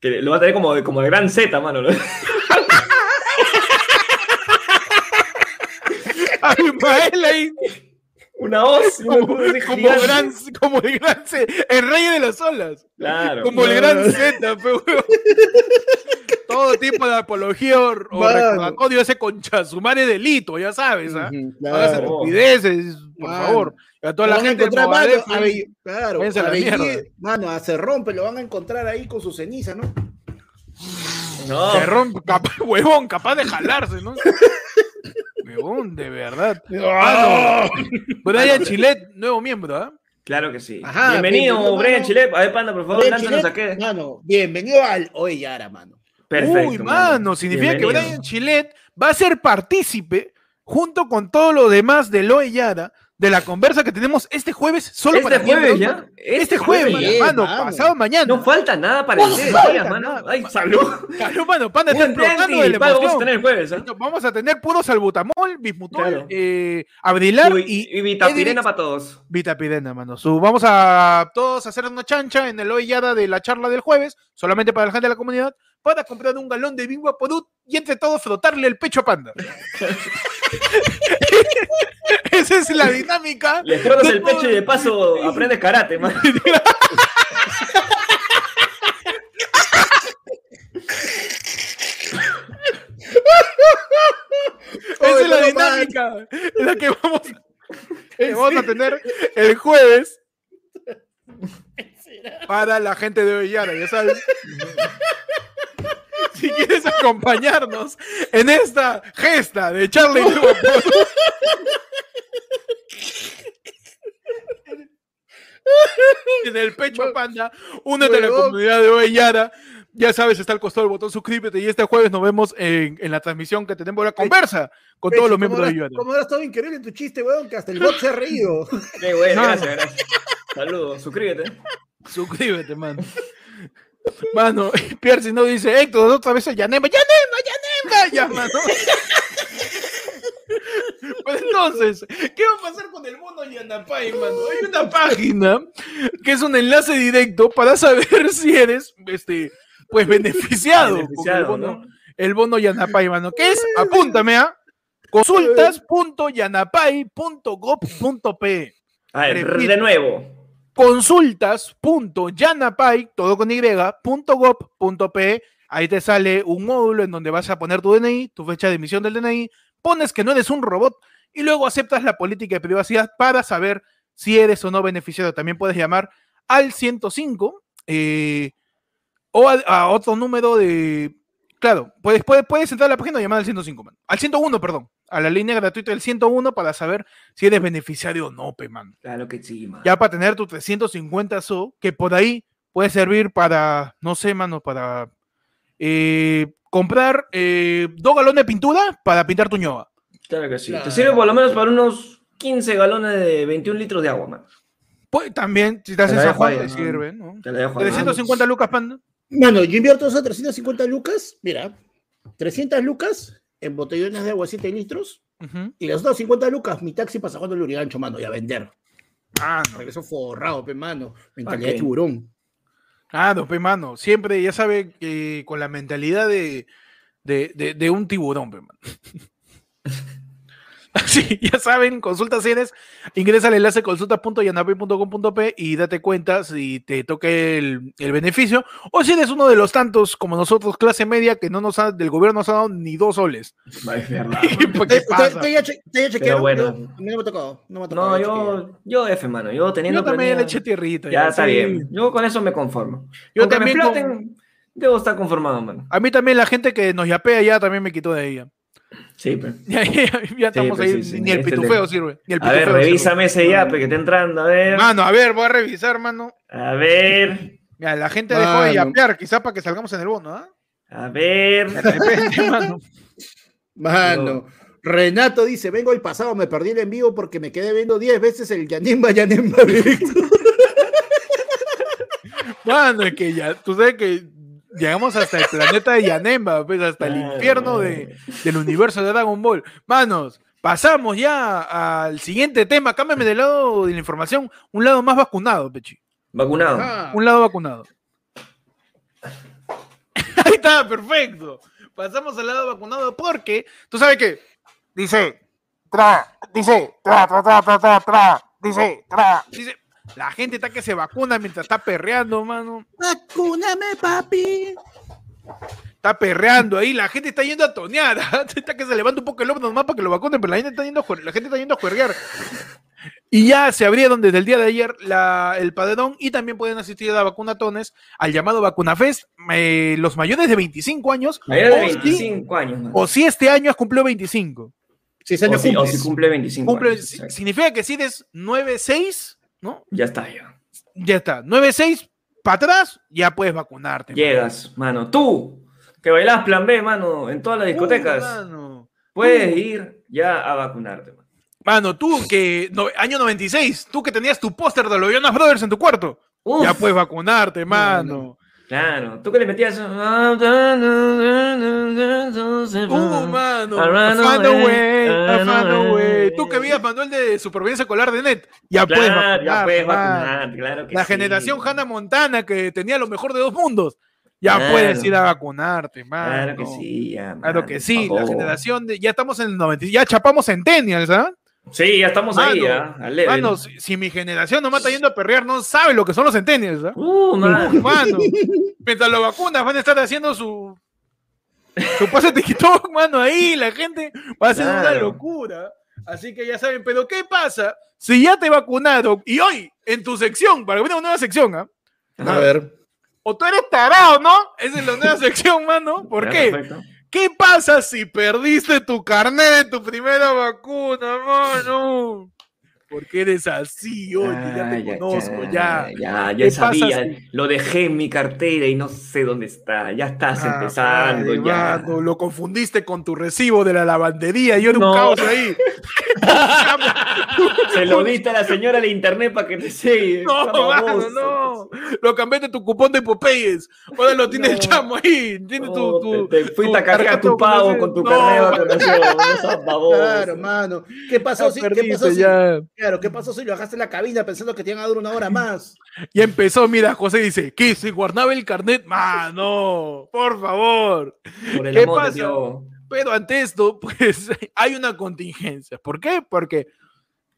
Que lo va a tener como, de- como el gran Z, mano. ¿no? Abimael ahí. Una hoz. una Como, así como gran, como el gran C- el rey de las olas. Claro. Como el gran Z. Todo tipo de apología o, recordatorio ese concha su madre delito, ya sabes, ¿ah? Hagas claro. estupideces, por Mano. favor. A toda Lo la a gente del mano, Movadef, a Be- claro, a la a mierda. mano, a se rompe, lo van a encontrar ahí con su ceniza, ¿no? No. se rompe, capaz, (laughs) huevón, capaz de jalarse, ¿no? (laughs) huevón, de verdad. (laughs) ¡Ah! Brian Chilet, nuevo miembro, ¿ah? Claro que sí. Ajá, Bienvenido, bienvenido, Brian mano. Chilep. A ver, panda, por favor, lánzanos Chilet, a qué. Mano, bienvenido al Oeyara, mano. Perfecto. Uy, mano, significa que Bienvenido. Brian Chilet va a ser partícipe junto con todos los demás de Loe Yara de la conversa que tenemos este jueves solo Este para jueves miembros, ya. mano. Este jueves, mano, Bien, mano, mano. pasado mañana. No falta nada para el No día mano. Ay, salud. Claro, mano, Panda está explotando de la vamos a tener el jueves, ¿eh? Vamos a tener puro salbutamol, bismutol, Claro. eh, Y, y, y vitapirena para todos. Vitapirena, mano. Su- vamos a todos a hacer una chancha en el hoy de la charla del jueves, solamente para la gente de la comunidad, para comprar un galón de Bingua Podut y entre todos frotarle el pecho a Panda. (laughs) Esa es la dinámica. Le frotas de el pecho y de paso aprendes karate, man. Esa es la dinámica en la que vamos, (laughs) que vamos a tener el jueves (laughs) para la gente de Villara, ya sabes. Si quieres acompañarnos en esta gesta de Charlie Liverpool, en el pecho panda, únete a la comunidad de Ovellara. Ya sabes, está al costado del botón suscríbete y este jueves nos vemos en, en la transmisión que tenemos la conversa con todos los miembros de Ovellara. Como ahora estado increíble tu chiste, weón, que hasta el bot se ha reído. (laughs) Qué bueno, No. gracias, gracias. Saludos, suscríbete. Suscríbete, mano. Mano, (laughs) Pierre si no dice Héctor, otra vez es Yanema, Yanema, Yanema, ya, (laughs) mano. (laughs) Pues entonces, ¿qué va a pasar con el mundo Yanapay, mano? Hay una página que es un enlace directo para saber si eres, este, pues beneficiado, con el bono, ¿no? el bono Yanapay, mano. ¿Qué es? Apúntame a consultas.yanapay.gov.pe. A ver, Repito. de nuevo. consultas.yanapay, todo con y, punto. Ahí te sale un módulo en donde vas a poner tu DNI, tu fecha de emisión del DNI, pones que no eres un robot y luego aceptas la política de privacidad para saber si eres o no beneficiado. También puedes llamar al 105 eh, o a, a otro número de... Claro, puedes, puedes, puedes entrar a la página y llamar al 105, man. Al 101, perdón. A la línea gratuita del 101 para saber si eres beneficiario o no, pe, man Claro que sí, man. ya para tener tu 350 SO, que por ahí puede servir para, no sé, mano, para eh, comprar eh, dos galones de pintura para pintar tu ñoba. Claro que sí. Claro. Te sirve por lo menos para unos 15 galones de 21 litros de agua, man. Pues también, si te haces dejo Juan, te sirve, ¿no? Te la dejo ahí. 350 lucas, panda. Mano, yo invierto esos 350 lucas, mira, 300 lucas en botellones de agua 7 litros y las otras 50 lucas, mi taxi para Juan del Urigancho, mano, y a vender. Ah, no. Regreso forrado, pe, mano. Mentalidad de Ok. tiburón. Ah, no, pe, mano. Siempre, ya sabe, que con la mentalidad de, de, de- de un tiburón, pe, mano. (laughs) (laughs) Sí, ya saben, consulta cienes, ingresa al enlace consulta.yanape.com.p y date cuenta si te toque el, el beneficio o si eres uno de los tantos como nosotros, clase media, que no nos ha, del gobierno nos ha dado ni dos soles. Es (laughs) verdad. ¿Por ¿Qué Te- pasa? te- te ya che- te ya chequearon, bueno. yo- a mí no me ha tocado. No, me ha tocado, No, yo, yo F, mano. Yo teniendo Yo también le planilla- eché tierrita. Ya está sí. bien. Yo con eso me conformo. Yo también me con- exploten, debo estar conformado, mano. A mí también la gente que nos yapea ya también me quitó de ella. Sí. Ya, (laughs) ya- ya estamos ahí, sí, sí. ni el Este pitufeo sirve. Ni el A ver, pitufeo revísame ese yape que está entrando. A ver. Mano, a ver, voy a revisar, mano. A ver. Mira, la gente dejó de yapear, quizá para que salgamos en el bono, ¿ah? A ver. De repente, (laughs) mano. Mano. Renato dice, vengo el pasado, me perdí el en vivo porque me quedé viendo 10 veces el Yanemba Yanemba directo. (laughs) Mano, es que ya, tú sabes que llegamos hasta el planeta de Yanemba, pues hasta el infierno de, del universo de Dragon Ball. Manos, pasamos ya al siguiente tema. Cámbiame del lado de la información, un lado más vacunado, Pechi. Vacunado. Ah, Un lado vacunado. (laughs) Ahí está, perfecto. Pasamos al lado vacunado porque, tú sabes que dice, tra, dice, tra, tra, tra, tra, tra, tra, dice, tra, dice, la gente está que se vacuna mientras está perreando, mano. Vacúname, papi. Está perreando ahí, la gente está yendo a tonear. (laughs) Está que se levanta un poco el hombro nomás para que lo vacunen, pero la gente está yendo a, la gente está yendo a juerguear. Y ya se abrieron desde el día de ayer la- el padrón y también pueden asistir a vacunatones al llamado Vacunafest eh, los mayores de 25 años Mayor de o si- 25 años, mano. o si este año has cumplido 25. Si ese año O si, o si cumple 25 Cumple- años, si- exacto. significa que si eres 9-6, ¿no? Ya está, ya. Ya está. 9-6 para atrás, ya puedes vacunarte. Llegas, mano. Tú, que bailás plan B, mano, en todas las discotecas, Uh, mano. puedes ir ya a vacunarte, mano. Mano, tú que no- año 96, tú que tenías tu póster de los Jonas Brothers en tu cuarto, Uf, ya puedes vacunarte, mano. Claro, tú que le metías. Uh, mano, found away, away. Tú que veías manual de supervivencia escolar de net, ya puedes Claro, vacunarte, ya puedes mano. vacunarte, claro que La sí. generación Hannah Montana que tenía lo mejor de dos mundos, ya Claro. puedes ir a vacunarte, mano. Claro que sí, ya. Claro que sí, la generación de, ya estamos en el 90, ya chapamos Centennials, ¿ah? Sí, ya estamos ahí, Mano, ya. Al. Mano, si, si mi generación no me está yendo a perrear, no sabe lo que son los Centennials, ¿ah? Uh, mano. Mano, (laughs) mientras lo vacunas van a estar haciendo su su pase de TikTok, mano, ahí la gente va a ser una locura. Así que ya saben, pero ¿qué pasa si ya te vacunaron y hoy en tu sección, para que venga una nueva sección, ¿ah? A ver. O tú eres tarado, ¿no? Esa es la nueva (laughs) sección, mano. ¿Por Ya, qué? perfecto. ¿Qué pasa si perdiste tu carnet de tu primera vacuna, mano? Porque eres así, oye, ya te Ah, conozco, ya. Ya, ya ¿Qué pasa sabía. Lo dejé en mi cartera y no sé dónde está. Ya estás Ah, empezando, ya. mano, lo confundiste con tu recibo de la lavandería. Yo era No. un caos ahí. (laughs) Se lo diste a la señora de internet para que te (laughs) siga. No, mano, no. Lo cambiaste tu cupón de Popeyes. Ahora lo tiene el chamo ahí. Tiene tu, tu- te, te fuiste tu a cargar tu pago con tu No, carnet de mano, vacunación. No seas (laughs) baboso. Claro, mano. ¿Qué pasó ya si, ¿qué pasó si, ya. Claro, ¿qué pasó si lo dejaste en la cabina pensando que te iban a dar una hora más? (laughs) Ya empezó, mira, José dice, que se guardaba el carnet. Mano, por favor. Por el ¿Qué amor de pasa? Dios. Pero ante esto, (laughs) pues hay una contingencia. ¿Por qué? Porque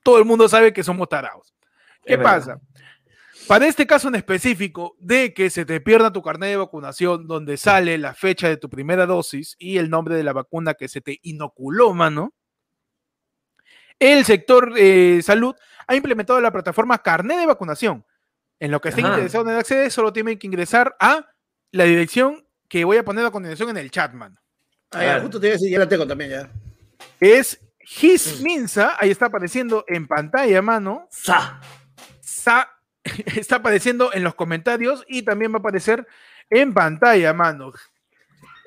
todo el mundo sabe que somos tarados. ¿Qué Es verdad. pasa? Para este caso en específico, de que se te pierda tu carnet de vacunación, donde sale la fecha de tu primera dosis y el nombre de la vacuna que se te inoculó, mano, el sector eh, salud ha implementado la plataforma Carnet de Vacunación. En lo que estén interesados en acceder, solo tienen que ingresar a la dirección que voy a poner a continuación en el chat, mano. Ah, ya, justo te iba a decir, ya la tengo también ya. es His Minsa, ahí está apareciendo en pantalla, mano. Sa. Sa- (laughs) está apareciendo en los comentarios y también va a aparecer en pantalla, mano.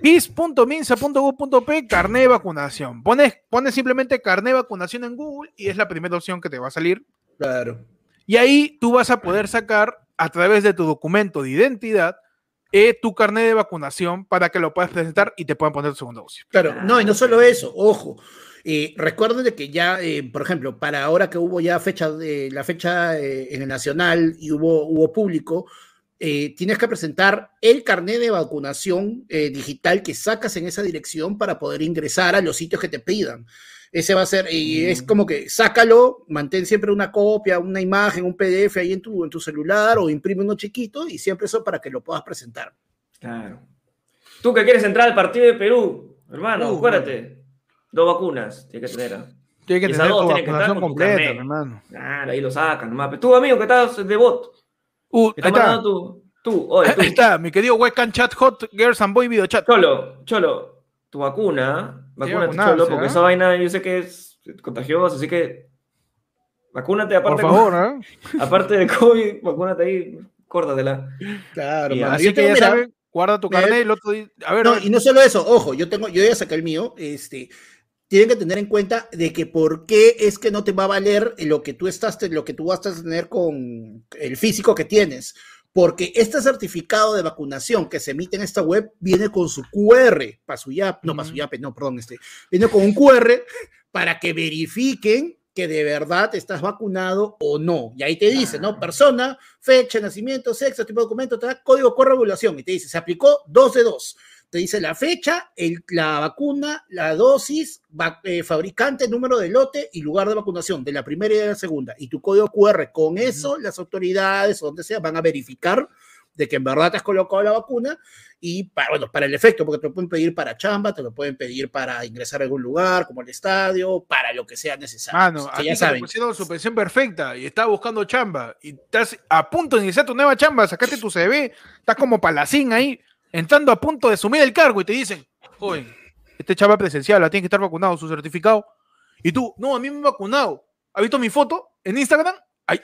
his.minsa.gov.p carné de vacunación. Pones, pones simplemente carné de vacunación en Google y es la primera opción que te va a salir. Claro. Y ahí tú vas a poder sacar a través de tu documento de identidad eh, tu carnet de vacunación para que lo puedas presentar y te puedan poner tu segunda dosis. Claro, no, y no solo eso, ojo. Eh, recuerden de que ya, eh, por ejemplo, para ahora que hubo ya fecha de la fecha eh, en el nacional y hubo, hubo público, eh, tienes que presentar el carnet de vacunación eh, digital que sacas en esa dirección para poder ingresar a los sitios que te pidan. Ese va a ser, y es como que sácalo, mantén siempre una copia, una imagen, un PDF ahí en tu, en tu celular o imprime uno chiquito y siempre eso para que lo puedas presentar. Claro. Tú que quieres entrar al partido de Perú, hermano, Uh, acuérdate. Dos vacunas tienes que tener. ¿ah? Tiene que Esas tener dos tu que vacunación con tu completa, carnet. hermano. Claro, ahí lo sacan nomás. Tú, amigo, que estás de bot. Uh, Que ahí está está. tú. Tú, oye, tú. Ahí está, mi querido webcam chat hot girls and boy video chat. Cholo, Cholo, tu vacuna, vacúnate, Cholo, porque ¿ah? esa vaina yo sé que es contagiosa, así que vacúnate Por aparte, favor, ¿eh? (laughs) aparte de COVID, vacúnate ahí, córtatela. Claro, Y así Yo que tengo, ya mira, saben, guarda tu carnet y el otro día. A ver, No, a ver. y no solo eso, ojo, yo tengo, yo ya saqué el mío, este, tienen que tener en cuenta de que por qué es que no te va a valer lo que tú estás, lo que tú vas a tener con el físico que tienes. Porque este certificado de vacunación que se emite en esta web viene con su QR, para su YAP, no, para su Ujú. YAP, no, perdón, este, viene con un QR para que verifiquen que de verdad estás vacunado o no. Y ahí te dice, ¿no? Persona, fecha, nacimiento, sexo, tipo de documento, código de regulación y te dice, se aplicó 2 de 2. Te dice la fecha, el- la vacuna, la dosis, va- eh, fabricante, número de lote y lugar de vacunación de la primera y de la segunda. Y tu código QR. Con eso, las autoridades o donde sea van a verificar de que en verdad te has colocado la vacuna y para, bueno, para el efecto, porque te lo pueden pedir para chamba, te lo pueden pedir para ingresar a algún lugar, como el estadio, para lo que sea necesario. Mano, aquí que ya te saben. pusieron su pensión perfecta y estás buscando chamba y estás a punto de iniciar tu nueva chamba, sacaste tu CV, estás como palacín ahí, entrando a punto de asumir el cargo y te dicen, joven, este chamba presencial, tiene que estar vacunado, su certificado. Y tú, no, a mí me han vacunado. ¿Has visto mi foto en Instagram? Ahí,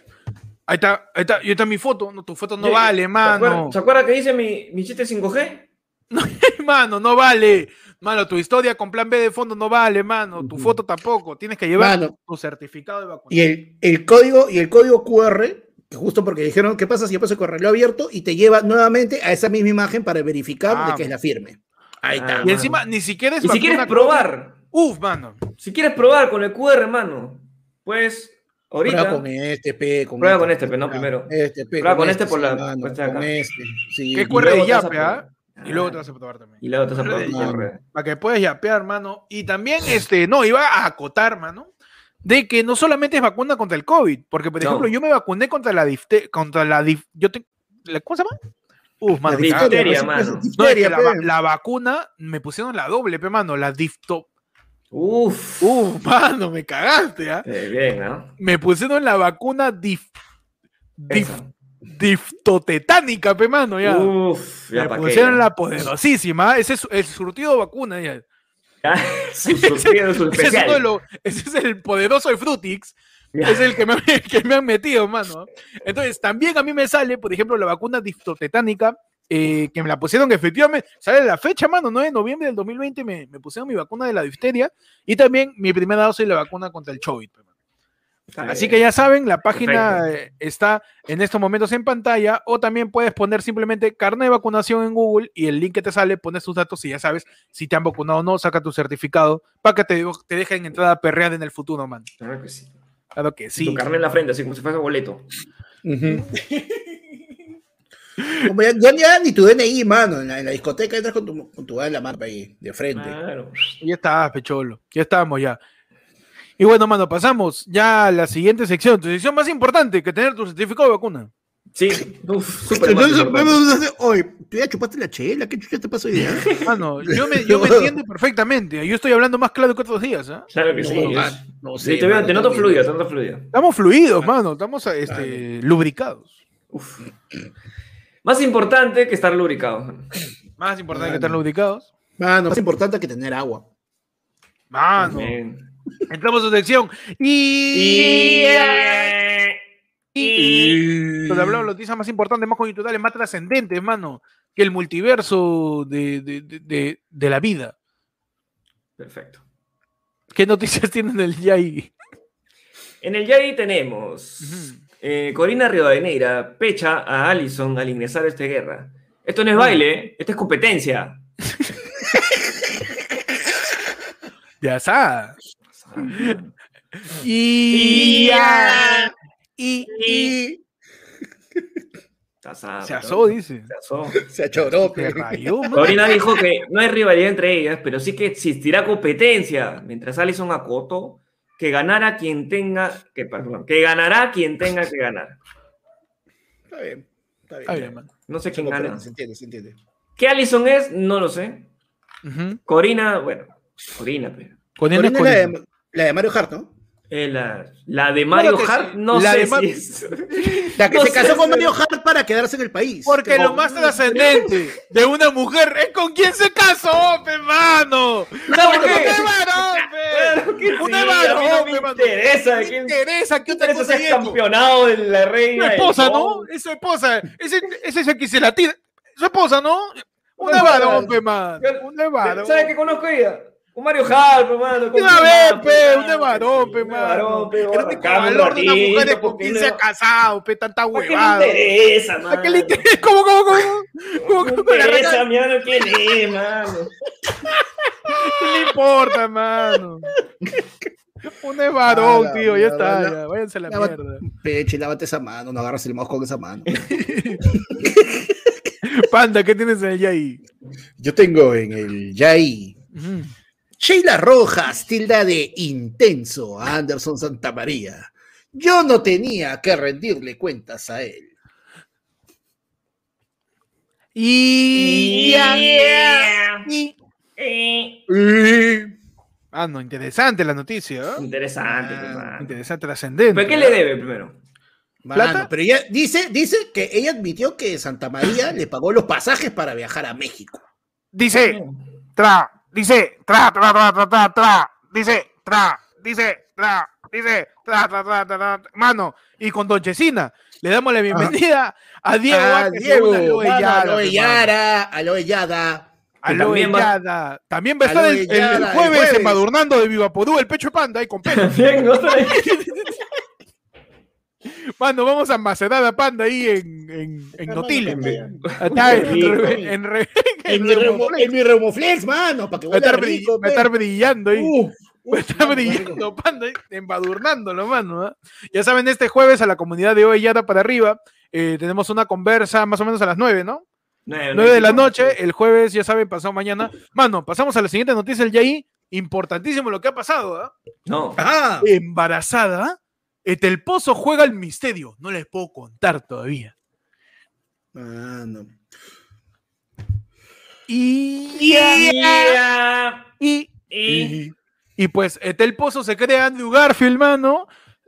ahí está, ahí está, ahí está mi foto. No, tu foto no vale, ¿Se mano. ¿Se acuerdan que dice mi, mi chiste 5G? (laughs) Mano, no vale. Mano, tu historia con plan B de fondo no vale, mano. Tu foto tampoco. Tienes que llevar Mano. tu certificado de vacunación. Y el, el código y el código QR, justo porque dijeron, ¿qué pasa si yo paso el correo abierto? Y te lleva nuevamente a esa misma imagen para verificar de que es la firme. Ahí Ah, está. Y mano. encima, ni siquiera es Y si quieres probar. Uf, mano. si quieres probar con el QR, mano, pues ahorita... Prueba con este, P, con Prueba con este, P, no, primero. Este, P, Prueba con este por sí, la- mano, por este de con este, sí. ¿Qué Y QR luego de te vas a yape, ah? probar. Y luego Ah, te vas a probar también. Y luego te vas a probar. Para que puedas yapear, mano. Y también, este, no, iba a acotar, mano, de que no solamente es vacuna contra el COVID, porque, por No. ejemplo, yo me vacuné contra la difte, contra la dif, yo te, la- ¿cómo se llama? Uf, La difteria, pues, mano. pues, No, es que difteria, la, vacuna me pusieron la doble, pe, mano, la difto. Uf. Uf, mano, me cagaste, ¿ah? Eh, bien, ¿no? Me pusieron la vacuna dif, dif, diftotetánica, pe, mano, ya. Uf, ya me qué, pusieron ya. la poderosísima, ese es el surtido de vacuna, ya. (laughs) Su Ese es, ese es el poderoso de Frutix. Ya. Es el que me, (laughs) que me han metido, mano. Entonces, también a mí me sale, por ejemplo, la vacuna diftotetánica, eh, que me la pusieron efectivamente, sale la fecha, mano, 9 de noviembre del 2020 me, me pusieron mi vacuna de la difteria y también mi primera dosis de la vacuna contra el COVID. Así que ya saben, la página eh, está en estos momentos en pantalla o también puedes poner simplemente carne de vacunación en Google y el link que te sale, pones tus datos y ya sabes si te han vacunado o no, saca tu certificado para que te, te dejen entrada perreada en el futuro, man. Claro que sí. Claro que Sí. Tu carne en la frente, así como si fuese boleto. (laughs) Como ya, ya- ya ni tu DNI, mano. En la, en la discoteca entras con tu, con tu en la mano ahí, de frente. Claro. Ya está, pecholo. Ya estamos ya. Y bueno, mano, pasamos ya a la siguiente sección. Tu sección más importante que tener tu certificado de vacuna. Sí, uf, súper oye, tú ya chupaste la chela, ¿qué chucha te pasó hoy día? (laughs) Mano, yo me, yo me entiendo perfectamente. Yo estoy hablando más claro que otros días. ¿ah? Claro que sí. No, es- no Sí, te, veo, te noto fluida, te noto fluida. Estamos fluidos, mano. Estamos este, lubricados. Uf. Más importante que estar lubricado. Más importante que Mano. estar lubricados. Mano, más importante que tener agua. Mano. Entramos a su sección. Y. y... Donde hablamos de noticias más importantes, más coyunturales, más trascendentes, mano. Que el multiverso de, de, de- la vida. Perfecto. ¿Qué noticias (laughs) tienen el Yai? En el Yai tenemos Ujú. eh, Corina Rivadeneira pecha a Allison al ingresar a esta guerra. Esto no es baile, esto es competencia. (laughs) De asada. (laughs) Y. Y- Y. y- (laughs) Se asó, dice. Se asó. Se achoró, Se rayó, (laughs) dijo que no hay rivalidad entre ellas, pero sí que existirá competencia. Mientras Allison acotó que ganara quien tenga, que, perdón, que ganará quien tenga que ganar. Está bien. Está bien. Está bien, mano. No sé quién gana. Se entiende, se entiende. ¿Qué Allison es? No lo sé. Corina, bueno, Corina, pero. Corina es Corina es Corina. La de Mario Hart, ¿no? eh, la, la de Mario que Hart, sí. no La sé de Ma- si es. La que (laughs) No se sé casó con si- Mario Hart para quedarse en el país. Porque No. lo más trascendente de una mujer es con quién se casó, pe, mano. ¿Sabes Porque qué? un es varón, pe. Claro varón, no me interesa No quién- interesa qué otra cosa es campeonado de la Su reina. esposa, del ¿no? Es su esposa. Ese, ese es el que se la tira. Su esposa, ¿no? Un No, es varón, no. pe, mano. Varón. ¿Sabes qué conozco ella? Un Mario Hart, hermano. De una vez, pe, un es varón, pe, Un mano. varón, pe, El valor de una mujer con no- se ha casado, pe, tanta ¿Para qué le huevada. interesa, ¿A mano? qué le interesa? ¿Cómo, cómo, cómo? ¿Cómo, ¿Qué cómo interesa, hermano? ¿Quién es, mano? (laughs) ¿Qué le importa, mano? Un es varón, Ah, tío, ya está, la- ya, váyanse a la mierda. Peche, lávate esa mano, no agarras el mouse con esa mano. (laughs) Panda, ¿qué tienes ahí? Yo tengo en el Yai. Sheila Rojas, tilda de intenso a Anderson Santamaría. Yo no tenía que rendirle cuentas a él. Y... Y- Eh, Ah, no, interesante la noticia, ¿eh? Interesante, Ah, pues. Interesante, trascendente. ¿Pero qué le debe primero? Mano, ¿Plata? pero ella dice, dice que ella admitió que Santa María (laughs) le pagó los pasajes para viajar a México. Dice, tra, dice, tra, tra, tra, tra, tra, tra, dice, tra, dice, tra, dice, tra, tra, tra, tra, tra. Mano, y con Don Chesina, le damos la bienvenida a Diego. Ah, a que se Diego, Aloe Yara, Aloe. Yara, Aloe. Aloe también va- a estar el, jueves, jueves. embadurnando de Viva Podú, el pecho de panda ahí con pelo. (laughs) Mano, vamos a macerar a panda ahí en, en, en Notil. en- mi, Remoflex, mano, para que Va a estar, rico, va estar brillando ahí. Uf, (laughs) Va a uf, estar mano, rico. brillando, panda, embadurnándolo, mano. ¿ah? Ya saben, este jueves a la comunidad de Ovellada para arriba eh, tenemos una conversa más o menos a las 9, ¿no? Nueve, 9 de la noche, el jueves, ya saben, pasado mañana. Mano, pasamos a la siguiente noticia del Yaí. Importantísimo lo que ha pasado, ¿ah? No. Ah, Embarazada, el Pozo juega el misterio. No les puedo contar todavía. Y, Yeah. y, Y- y, y pues Etel Pozo se crea Andrew Garfield, mano,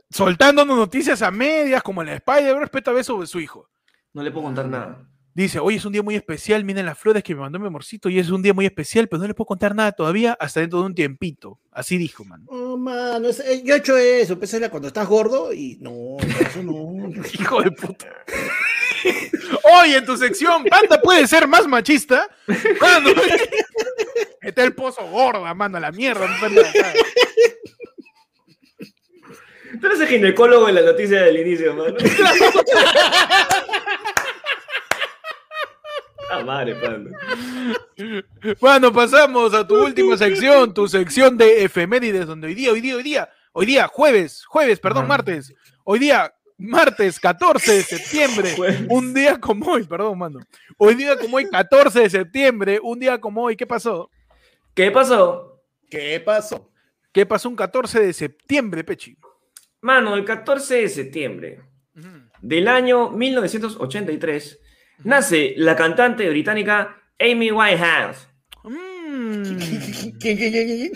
soltándonos noticias a medias como la Spider-Verse, pero esta vez sobre su hijo. No le puedo contar nada. Dice, hoy es un día muy especial, miren las flores que me mandó mi amorcito, y es un día muy especial, pero no le puedo contar nada todavía hasta dentro de un tiempito. Así dijo, mano. Oh, mano, es- eh, yo he hecho eso, empecé cuando estás gordo y no, eso no. (laughs) Hijo de puta. Hoy en tu sección, Panda puede ser más machista. Mano, (laughs) está el pozo gorda, mano, a la mierda. no puede nada. Tú eres el ginecólogo en la noticia del inicio, mano. (laughs) (laughs) Ah, madre, panda. Bueno, pasamos a tu última sección, tu sección de efemérides, donde hoy día, hoy día, hoy día, hoy día, jueves, jueves, perdón, martes, hoy día, martes 14 de septiembre, Jueves. un día como hoy, perdón, mano, hoy día como hoy, 14 de septiembre, un día como hoy, ¿qué pasó? ¿Qué pasó? ¿Qué pasó? ¿Qué pasó un 14 de septiembre, Pechi? Mano, el 14 de septiembre del año 1983 nace la cantante británica Amy Winehouse. Mm. ¿Quién, quién, quién, quién?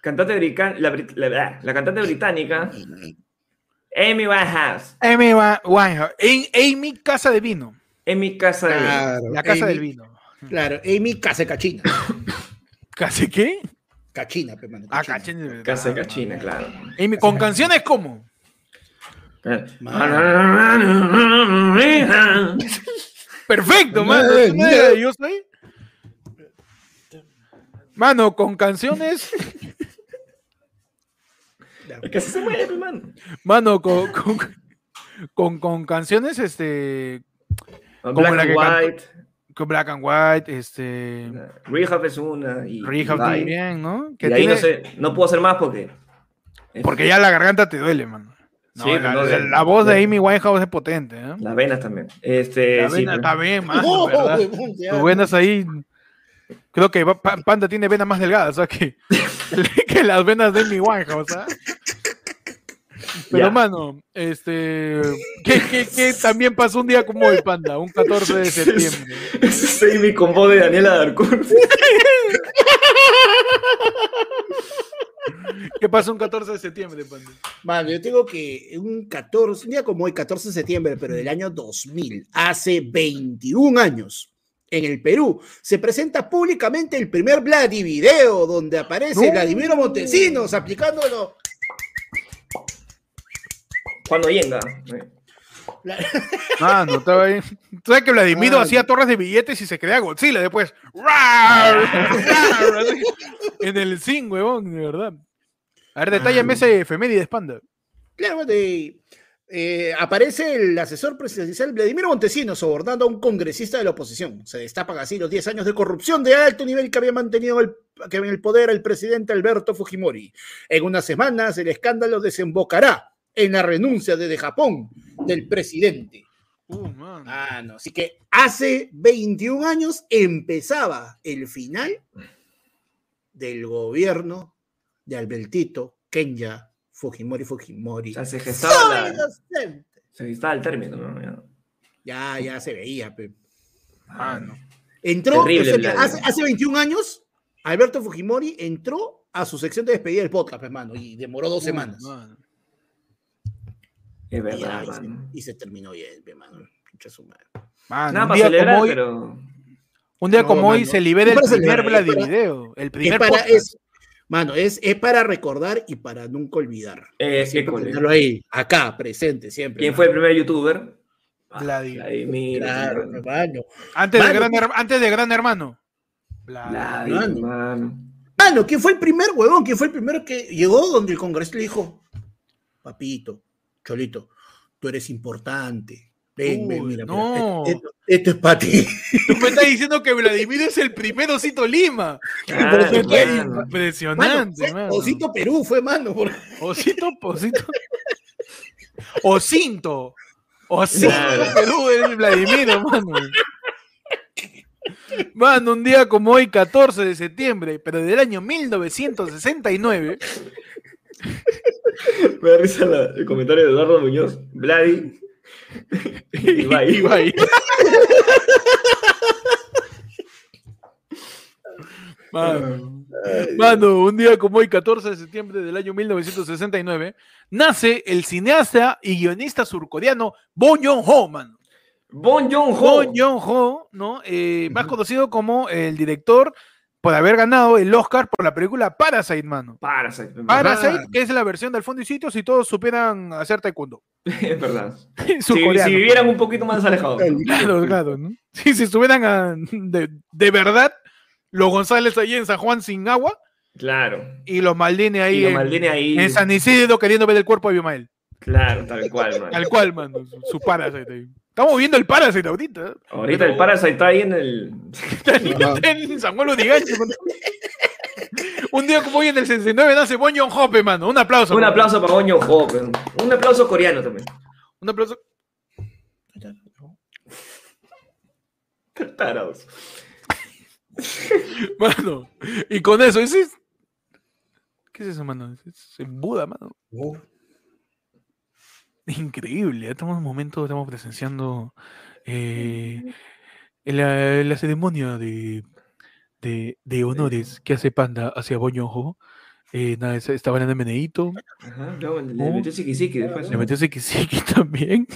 Cantante brica- la, brit- la- la cantante británica Amy Winehouse. Amy Winehouse. En Amy Casa de Vino. Mi casa de... Claro, La Casa Amy- del Vino. Claro, Amy Case Cachina. (coughs) ¿Casa qué? Cachina, pe, mano. Ah, cachina. Casa de Cachina, claro. Amy, con canciones como. Perfecto, mano. Madre ¿Tú no eres mía. de Yo soy? Mano, con canciones. (laughs) Es que así se mueve, hermano. Mano, con, con, con, con canciones, este. Como Black la and que White. Con Black and White, este. Rehab es una. Y, Rehab y también, ¿no? Y Que de ahí tiene- no, sé, no puedo hacer más porque. Porque ya la garganta te duele, mano. No, Sí, la, no, la- de- la voz de Amy Winehouse es potente, ¿eh? Las venas también. Este, La sí, vena pues. está bien, mano, Oh, ¿verdad? huevón, ya. Tus venas ahí. Creo que Pa- Panda tiene venas más delgadas, ¿sabes? Que, que las venas de Amy Winehouse, ¿sabes? Pero, Ya. mano, este. ¿qué, qué, qué también pasó un día como hoy, Panda? Un 14 de septiembre. Es Amy con voz de Daniela Darcón. ¿Qué pasó un 14 de septiembre, Panda? Mano, yo tengo que un 14, un día como hoy, 14 de septiembre, pero del año 2000, hace 21 años, en el Perú, se presenta públicamente el primer Vladi video donde aparece No. Vladimiro Montesinos aplicándolo. Cuando yenga. Mano, estaba ahí. (laughs) Tú sabes que Vladimiro Ay. hacía torres de billetes y se creaba Godzilla después. (laughs) En el zinc, huevón, de verdad. A ver, detállame Ah. ese efemérides, Panda. Claro, de- eh, aparece el asesor presidencial Vladimiro Montesinos sobornando a un congresista de la oposición. Se destapan así los 10 años de corrupción de alto nivel que había mantenido el, que en el poder el presidente Alberto Fujimori. En unas semanas el escándalo desembocará en la renuncia desde Japón del presidente. Uh, man. Ah, no. Así que hace 21 años empezaba el final del gobierno de Albertito Kenya Fujimori Fujimori. O sea, se gestaba, la- se gestaba el término, ¿no? Ya. Ya, ya se veía. pe. Mano. Entró, Terrible, hace, hace 21 años, Alberto Fujimori entró a su sección de despedida del podcast, hermano, y demoró dos semanas. Es Y, verdad, ya, y se, mano. y se terminó bien, hermano. Mucha su madre. Mano, Nada un para día celebrar, como hoy, pero. un día No, como hoy se libera el para primer para- Vladivideo. El Es primer para, es, mano, es, es para recordar y para nunca olvidar. Eh, Siempre tenerlo ahí, acá, presente, siempre. ¿Quién mano. fue el primer youtuber? Vladi. Vladimir. Claro, hermano. Antes, de gran, ¿qué- Her- antes de Gran Hermano. Vladi, Mano. mano. Mano, ¿quién fue el primer huevón? ¿Quién fue el primero que llegó donde el congreso le dijo, papito, Cholito, tú eres importante. Ven, ven, Uy, mira, mira, no. esto, esto- esto es para ti. Tú me estás diciendo que Vladimir es el primer Osito Lima. Claro, Pero qué- mano. Mano, Impresionante, fue mano. Osito Perú fue, mano. por- Osito, Osito. Ocinto. Ocinto Claro. Perú es Vladimiro, mano. Mano, un día como hoy, 14 de septiembre, pero del año 1969, (laughs) Me da risa la- el comentario de Eduardo Muñoz. Vladi. Ibai. (laughs) Ibai. (laughs) Mano, mano, un día como hoy, 14 de septiembre del año 1969, nace el cineasta y guionista surcoreano Bong Joon-ho, mano. Bon Joon-ho. Bong Joon-ho, ¿no? Eh, más conocido como el director por haber ganado el Oscar por la película Parasite, mano. Parasite. Parasite, que es la versión del fondo y sitio si todos supieran hacer taekwondo. (laughs) Es verdad. (laughs) Si, vivieran un poquito más alejados. (laughs) Claro, claro, ¿no? Si, si estuvieran a- de, de verdad los González ahí en San Juan sin agua Claro. y los Maldini ahí, Y Maldini ahí. en San Isidro queriendo ver el cuerpo de Abimael. Claro, tal cual, man. Tal cual, mano, su, Parasite ahí. Estamos viendo el Parasite ahorita. Ahorita Pero- el Parasite está ahí en el. Está en San Juan mano. Un día como hoy en el 69 nace Bon Joon-ho, pe, mano. Un aplauso. Un mano. aplauso para Bon Joon-ho. pe. Un aplauso coreano también. Un aplauso. Tarados. (laughs) Mano. Y con eso, es... ¿Qué es eso, mano? Es es Buda, mano. Increíble. Estamos en un momento, estamos presenciando eh, la, la ceremonia de, de, de honores que hace Panda hacia Joon-ho. Eh, nada, es- estaba en el meneíto. Ajá, le metió Siki después. Le metió Siki también.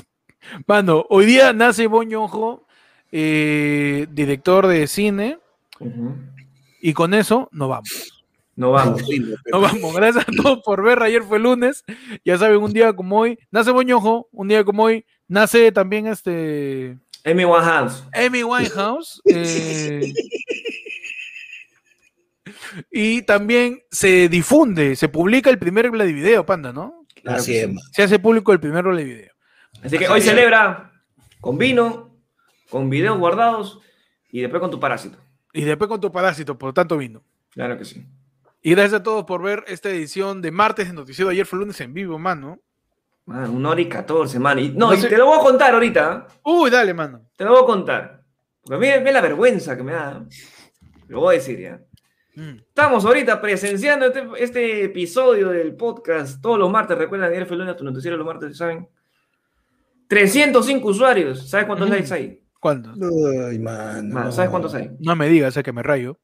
Mano, hoy día nace Joon-ho, eh, director de cine, y con eso nos vamos. No (laughs) vamos. Nos vamos. Gracias a todos por ver. Ayer fue lunes. Ya saben, un día como hoy nace Joon-ho, un día como hoy nace también este Amy Winehouse. Amy Winehouse. (laughs) eh, y también se difunde, se publica el primer Vladivideo, Panda, ¿no? Así es. Se hace público el primer Vladivideo. Así que hoy celebra con vino, con videos guardados y después con tu parásito. Y después con tu parásito, por tanto vino. Claro que sí. Y gracias a todos por ver esta edición de martes de Noticiero. Ayer fue lunes en vivo, mano. Man, una hora y catorce, man. Y- no, No y sé- te lo voy a contar ahorita. ¿eh? Uy, dale, mano. Te lo voy a contar. Porque a mí me la vergüenza que me da. Lo voy a decir ya. Mm. Estamos ahorita presenciando este, este episodio del podcast todos los martes. Recuerda, Daniel Feluna, tu noticiero los martes, ¿saben? 305 usuarios. ¿Sabes cuántos Ujú. likes hay? ¿Cuándo? Ay, mano. Man, ¿Sabes cuántos hay? No me digas, sé que me rayo.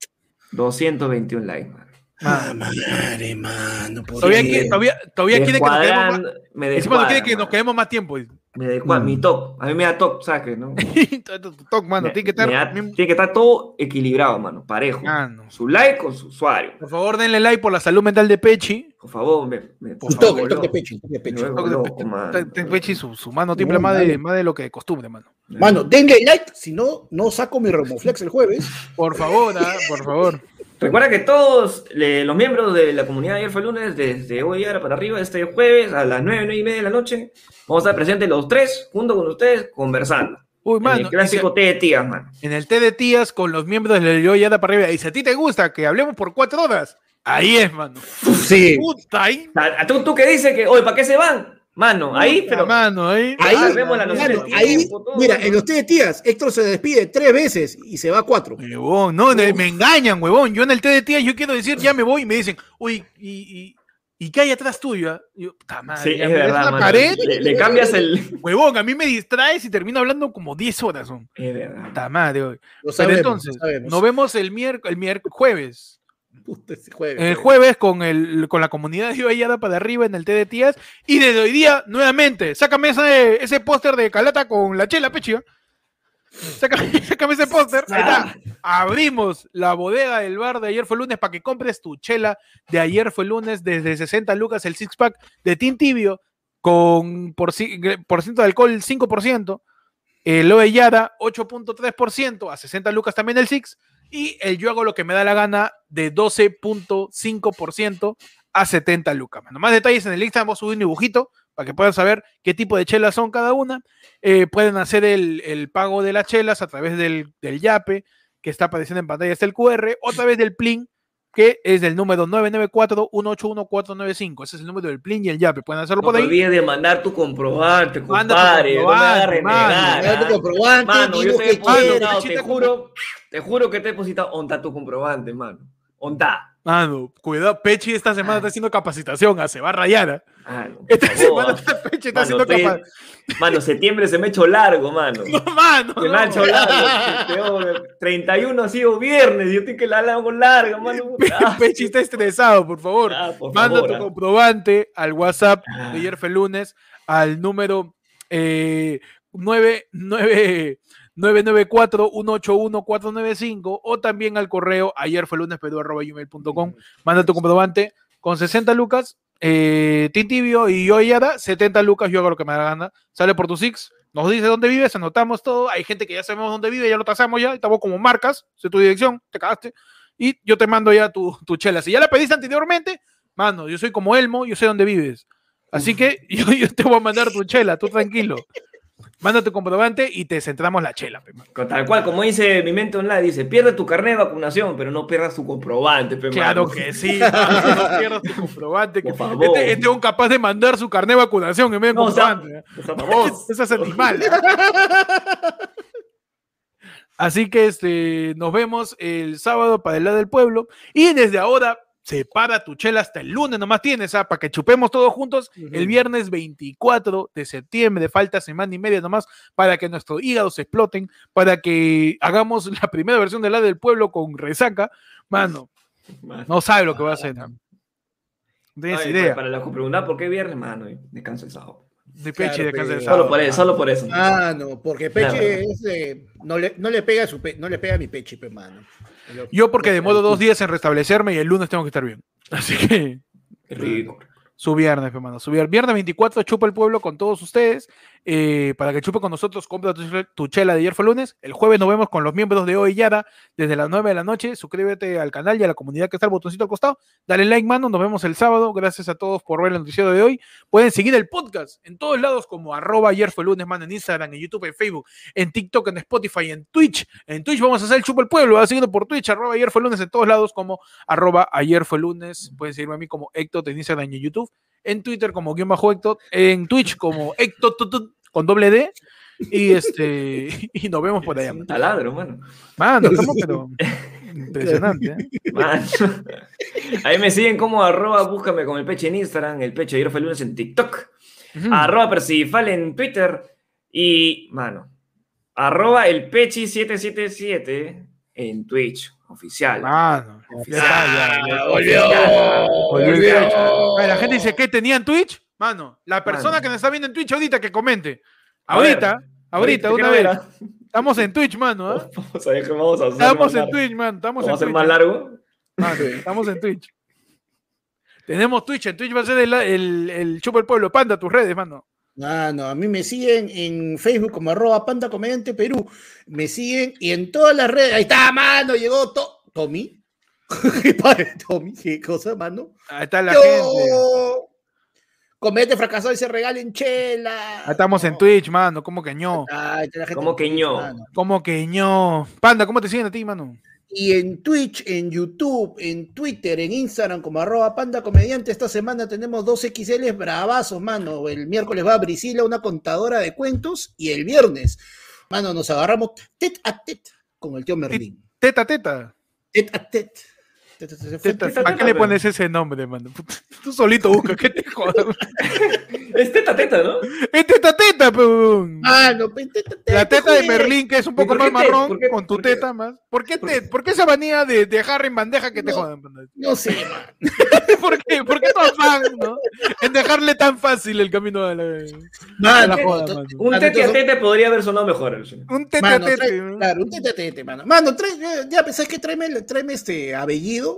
221 likes, man. Ah, madre, mano. ¿por Todavía, todavía, todavía quiere que nos quedemos más. Descuadran- me Encima no quiere descuadran, que nos man. quedemos más tiempo. Me descuadran. Mi top. A mí me da top, ¿sabes qué? No? (laughs) Toc, mano, Me- tiene que estar. me da- mismo- tiene que estar todo equilibrado, mano. Parejo. Ah, no. Su like con su usuario. Por favor, denle like por la salud mental de Pechi. Por favor, me, me, me toque, de loco, man. Te- Pechi, su, su mano tiembla No, más, de, más de lo que de costumbre, mano. Mano, denle like, si no, no saco mi Romoflex el jueves. Por favor, ah, por favor. Recuerda que todos le- los miembros de la comunidad de ayer fue lunes, desde hoy ahora para arriba, este jueves a las 9, 9 y media de la noche, vamos a estar presentes los tres, junto con ustedes, conversando. Uy, En mano. el clásico té de tías, man. En el té de tías con los miembros del Yo Yada para arriba. Y si a ti te gusta que hablemos por cuatro horas, ahí es, mano. Sí. Puta, ahí. A- a ¿Tú, tú que dices que, oye, ¿para qué se van? Mano, ahí, pero... Mano, ahí. Ahí, Ah, tiempo, todo. mira, en los té de tías, Héctor se despide tres veces y se va cuatro. Huevón, no, de- me engañan, huevón. Yo en el té de tías, yo quiero decir, ya me voy y me dicen, uy, y, y, ¿y qué hay atrás tuyo? ah?" Yo, madre, Sí, es verdad, la mano. pared. Le, le cambias el... Huevón, a mí me distraes y termino hablando como 10 horas. Son. Es verdad. Puta madre, hoy. Lo Pero sabemos, entonces, lo sabemos. nos vemos el miércoles, el miércoles, jueves. (laughs) Puta, ese jueves, El jueves. con, el, con la comunidad de Ibayada para arriba en el tías. Y desde hoy día, nuevamente, sácame ese, ese póster de Calata con la chela, pechia. Sácame, (laughs) sácame ese póster. Ahí está. Abrimos la bodega del bar de ayer fue lunes para que compres tu chela de ayer fue lunes desde 60 lucas el six pack de Tin Tibio con por, ci- por ciento de alcohol 5%. El Oellada 8.3% a 60 lucas también el six y el yo hago lo que me da la gana de 12.5% a 70 lucas. mano. Más detalles en el Instagram, vamos a subir un dibujito para que puedan saber qué tipo de chelas son cada una. Eh, pueden hacer el, pago de las chelas a través del, del YAPE, que está apareciendo en pantalla, está el QR, o a través del PLIN, que es del número 994-181-495. Ese es el número del PLIN y el YAPE. Pueden hacerlo No por ahí. olvides de mandar tu comprobante, compadre. No me hagas renegar, tu comprobante, Mano, yo te he depositado, te juro, te juro que te he depositado onta tu comprobante, mano. Onta. Mano, cuidado, Pechi esta semana está haciendo capacitación, ah, se va a rayar. ah. Esta favor. semana está- Pechi está Mano, haciendo capacitación. mano, septiembre se me ha hecho largo, mano. (laughs) No, mano. Se me ha no. hecho largo. Peor, 31 ha sido viernes, yo estoy que la hago larga, mano. Ah, Pechi está estresado, por favor. ah, por Manda favor, tu ah. comprobante al WhatsApp Ah. de ayer fue lunes al número eh, 99 994-181-495 o también al correo ayer fue lunes gmail.com. Manda tu comprobante con 60 lucas, eh, Tintibio y yo Yada, 70 lucas, yo hago lo que me da la gana. Sale por tu Six, nos dice dónde vives, anotamos todo. Hay gente que ya sabemos dónde vive, ya lo tasamos ya, estamos como marcas, sé tu dirección, te cagaste. Y yo te mando ya tu, tu chela. Si ya la pediste anteriormente, mano, yo soy como Elmo, yo sé dónde vives. Así que (laughs) yo, yo te voy a mandar tu chela, tú tranquilo. Manda tu comprobante y te centramos la chela. pe, Tal cual, como dice mi mente online, dice, pierde tu carnet de vacunación, pero no pierdas tu comprobante, pe, Claro mano. que sí, (laughs) mano, no pierdas tu comprobante. que Por favor. este, este es un capaz de mandar su carnet de vacunación en vez de No, comprobante. ¿eh? o sea, vos. (laughs) Esa es animal. (laughs) Así que este, nos vemos el sábado para el lado del pueblo. Y desde ahora, separa tu chela hasta el lunes, nomás tienes, ¿ah? para que chupemos todos juntos el viernes 24 de septiembre. Falta semana y media nomás para que nuestros hígados exploten, para que hagamos la primera versión del lado del pueblo con resaca. Mano, no sabe lo que va a hacer. No tienes Ay, idea. Para los que preguntan por qué viernes, mano, descanso el sábado. De peche Claro, de casa pero- Solo por eso, solo por eso. Ah, no, porque Peche Claro. es, eh, no, le, no le pega a su pe- no le pega a mi Peche, pe, mano. Lo- Yo porque demoro dos días en restablecerme y el lunes tengo que estar bien. Así que ridículo. su viernes, hermano. Su viernes, viernes 24 chupa el pueblo con todos ustedes. Eh, para que chupe con nosotros, compra tu, chela de ayer fue lunes. El jueves nos vemos con los miembros de hoy Yada desde las 9 de la noche. Suscríbete al canal y a la comunidad que está el botoncito al costado. Dale like, mano. Nos vemos el sábado. Gracias a todos por ver el noticiero de hoy. Pueden seguir el podcast en todos lados como arroba ayer fue lunes, mano, en Instagram, en YouTube, en Facebook, en TikTok, en Spotify, en Twitch. En Twitch vamos a hacer el chupa el pueblo. Va siguiendo por Twitch, arroba ayer fue lunes en todos lados como arroba ayer fue lunes. Pueden seguirme a mí como Héctor en Instagram y en YouTube. En Twitter como guion bajo Héctor, en Twitch como tut, con doble D. Y este (laughs) y nos vemos por allá. Un taladro, mano. Mano, estamos pero (laughs) impresionante. ¿eh? Ahí me siguen como arroba, búscame con el peche en Instagram, el peche ayer fue el lunes en TikTok, Ujú. arroba Percifal en Twitter y, mano, arroba el pechi 777 en Twitch, oficial. Mano, ya, ya. Ah, volvió. Volvió La gente dice que tenía en Twitch. Mano, la persona Mano. que nos está viendo en Twitch ahorita que comente. A ver. Ahorita, ahorita, ¿Qué una vez. era? Estamos en Twitch, mano. ¿ah? (laughs) Vamos a ver qué vamos a hacer. Estamos en largo. Twitch, man. Estamos Vamos a en hacer Twitch. más largo. Mano, estamos en Twitch. Tenemos Twitch. En Twitch va a ser el, el, el Chupa el Pueblo. Panda, tus redes, mano. Ah, no, a mí me siguen en Facebook como arroba panda comediante Perú. Me siguen y en todas las redes. Ahí está, mano, llegó To- Tommy. (laughs) ¿Qué padre, Tommy? ¿Qué cosa, mano? Ahí está la gente. Yo. Comediante fracasado y se regalen chela. Ahí estamos en Twitch, mano. ¿Cómo que ño? Ay, la gente ¿Cómo que ño? ¿Cómo que ño? Panda, ¿cómo te siguen a ti, mano? Y en Twitch, en YouTube, en Twitter, en Instagram, como arroba panda comediante. Esta semana tenemos dos XL bravazos, mano. El miércoles va Brisila, una contadora de cuentos. Y el viernes, mano, nos agarramos tet a tet con el tío Merlín. Teta, teta. Tet a tet. Teta. teta, ¿Para qué teta, le pones ese nombre, mano? (laughs) Tú solito buscas, que te jodas. Es teta teta, ¿no? Es teta, teta, pero. Mano, pe, tet a tet, La teta de. Merlín, que es un ¿Y poco más qué marrón, qué- con tu qué- teta más. ¿Por qué, por te, ¿Por qué esa manía de dejar en bandeja que te No. jodan? No sé, man. (laughs) ¿Por qué? ¿Por qué tu afán, no? En dejarle tan fácil el camino a la, joda. Un tete a tete podría haber sonado mejor. Un tete a tete. ¿no? claro, un tete a tete, mano. Mano, ya pensás que tráeme, tráeme este abellido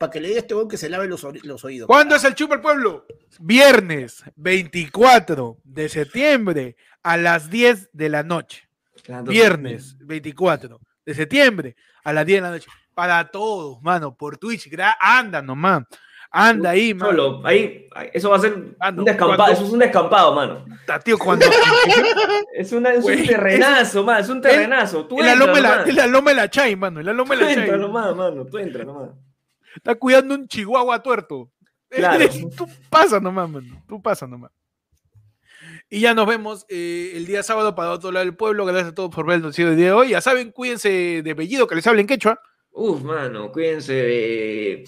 para que le diga a este weón que se lave los, los oídos. ¿Cuándo es el Chupa el Pueblo? Viernes 24 de septiembre a las 10 de la noche. Viernes 24 de septiembre a las 10 de la noche. Para todos, mano, por Twitch. Anda nomás. Anda ahí, mano. Solo, ahí, eso va a ser Mano, un descampado, cuando- eso es un descampado, mano. Tío, cuando (laughs) Es, una, es Güey, un terrenazo, man, es un terrenazo. Tú en la loma de la, nomás. en la loma de la Chay, mano. En la loma de Tú la Chay. entra nomás, mano, tú entra nomás. Está cuidando un chihuahua tuerto. (laughs) Claro. Tú pasa nomás, mano. Tú pasa nomás. Y ya nos vemos eh, el día sábado para otro lado del pueblo. Gracias a todos por ver el noticiero del día de hoy. Ya saben, cuídense de Bellido, que les hablen quechua. Uf, mano, cuídense de,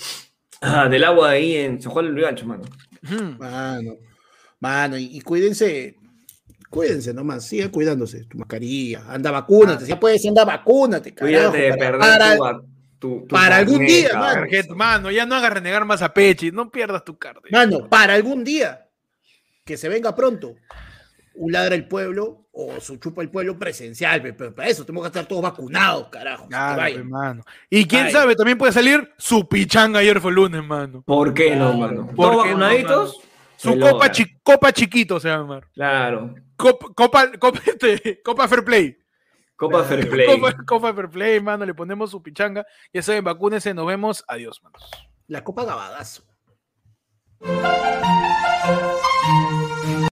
ah, del agua ahí en San Juan del Lurigancho, mano. Mano, mano, y, y cuídense, cuídense nomás, sigan cuidándose, tu mascarilla, anda vacúnate, Ah. si puedes, anda vacúnate, carajo, Cuídate de para- perder para- tu, para algún día, mano. Mano, ya no hagas renegar más a Pechi. No pierdas tu carta. mano, para algún día, que se venga pronto, un ladra el pueblo o su chupa el pueblo presencial, pe- pero para eso tenemos que estar todos vacunados, carajo. Claro, vayan. pe, mano. Y quién Ay. sabe, también puede salir su pichanga ayer fue lunes, mano. ¿Por qué no, mano? ¿Por ¿Todos no, vacunaditos? Su copa, logra. chi- copa chiquito se va a llamar. Claro. Copa, copa, copa, (laughs) este, copa Fair Play. Copa Fair Play. Copa, copa Fair Play, mano. Le ponemos su pichanga. Ya saben, vacúnense. Nos vemos. Adiós, manos. La copa Gabadazo.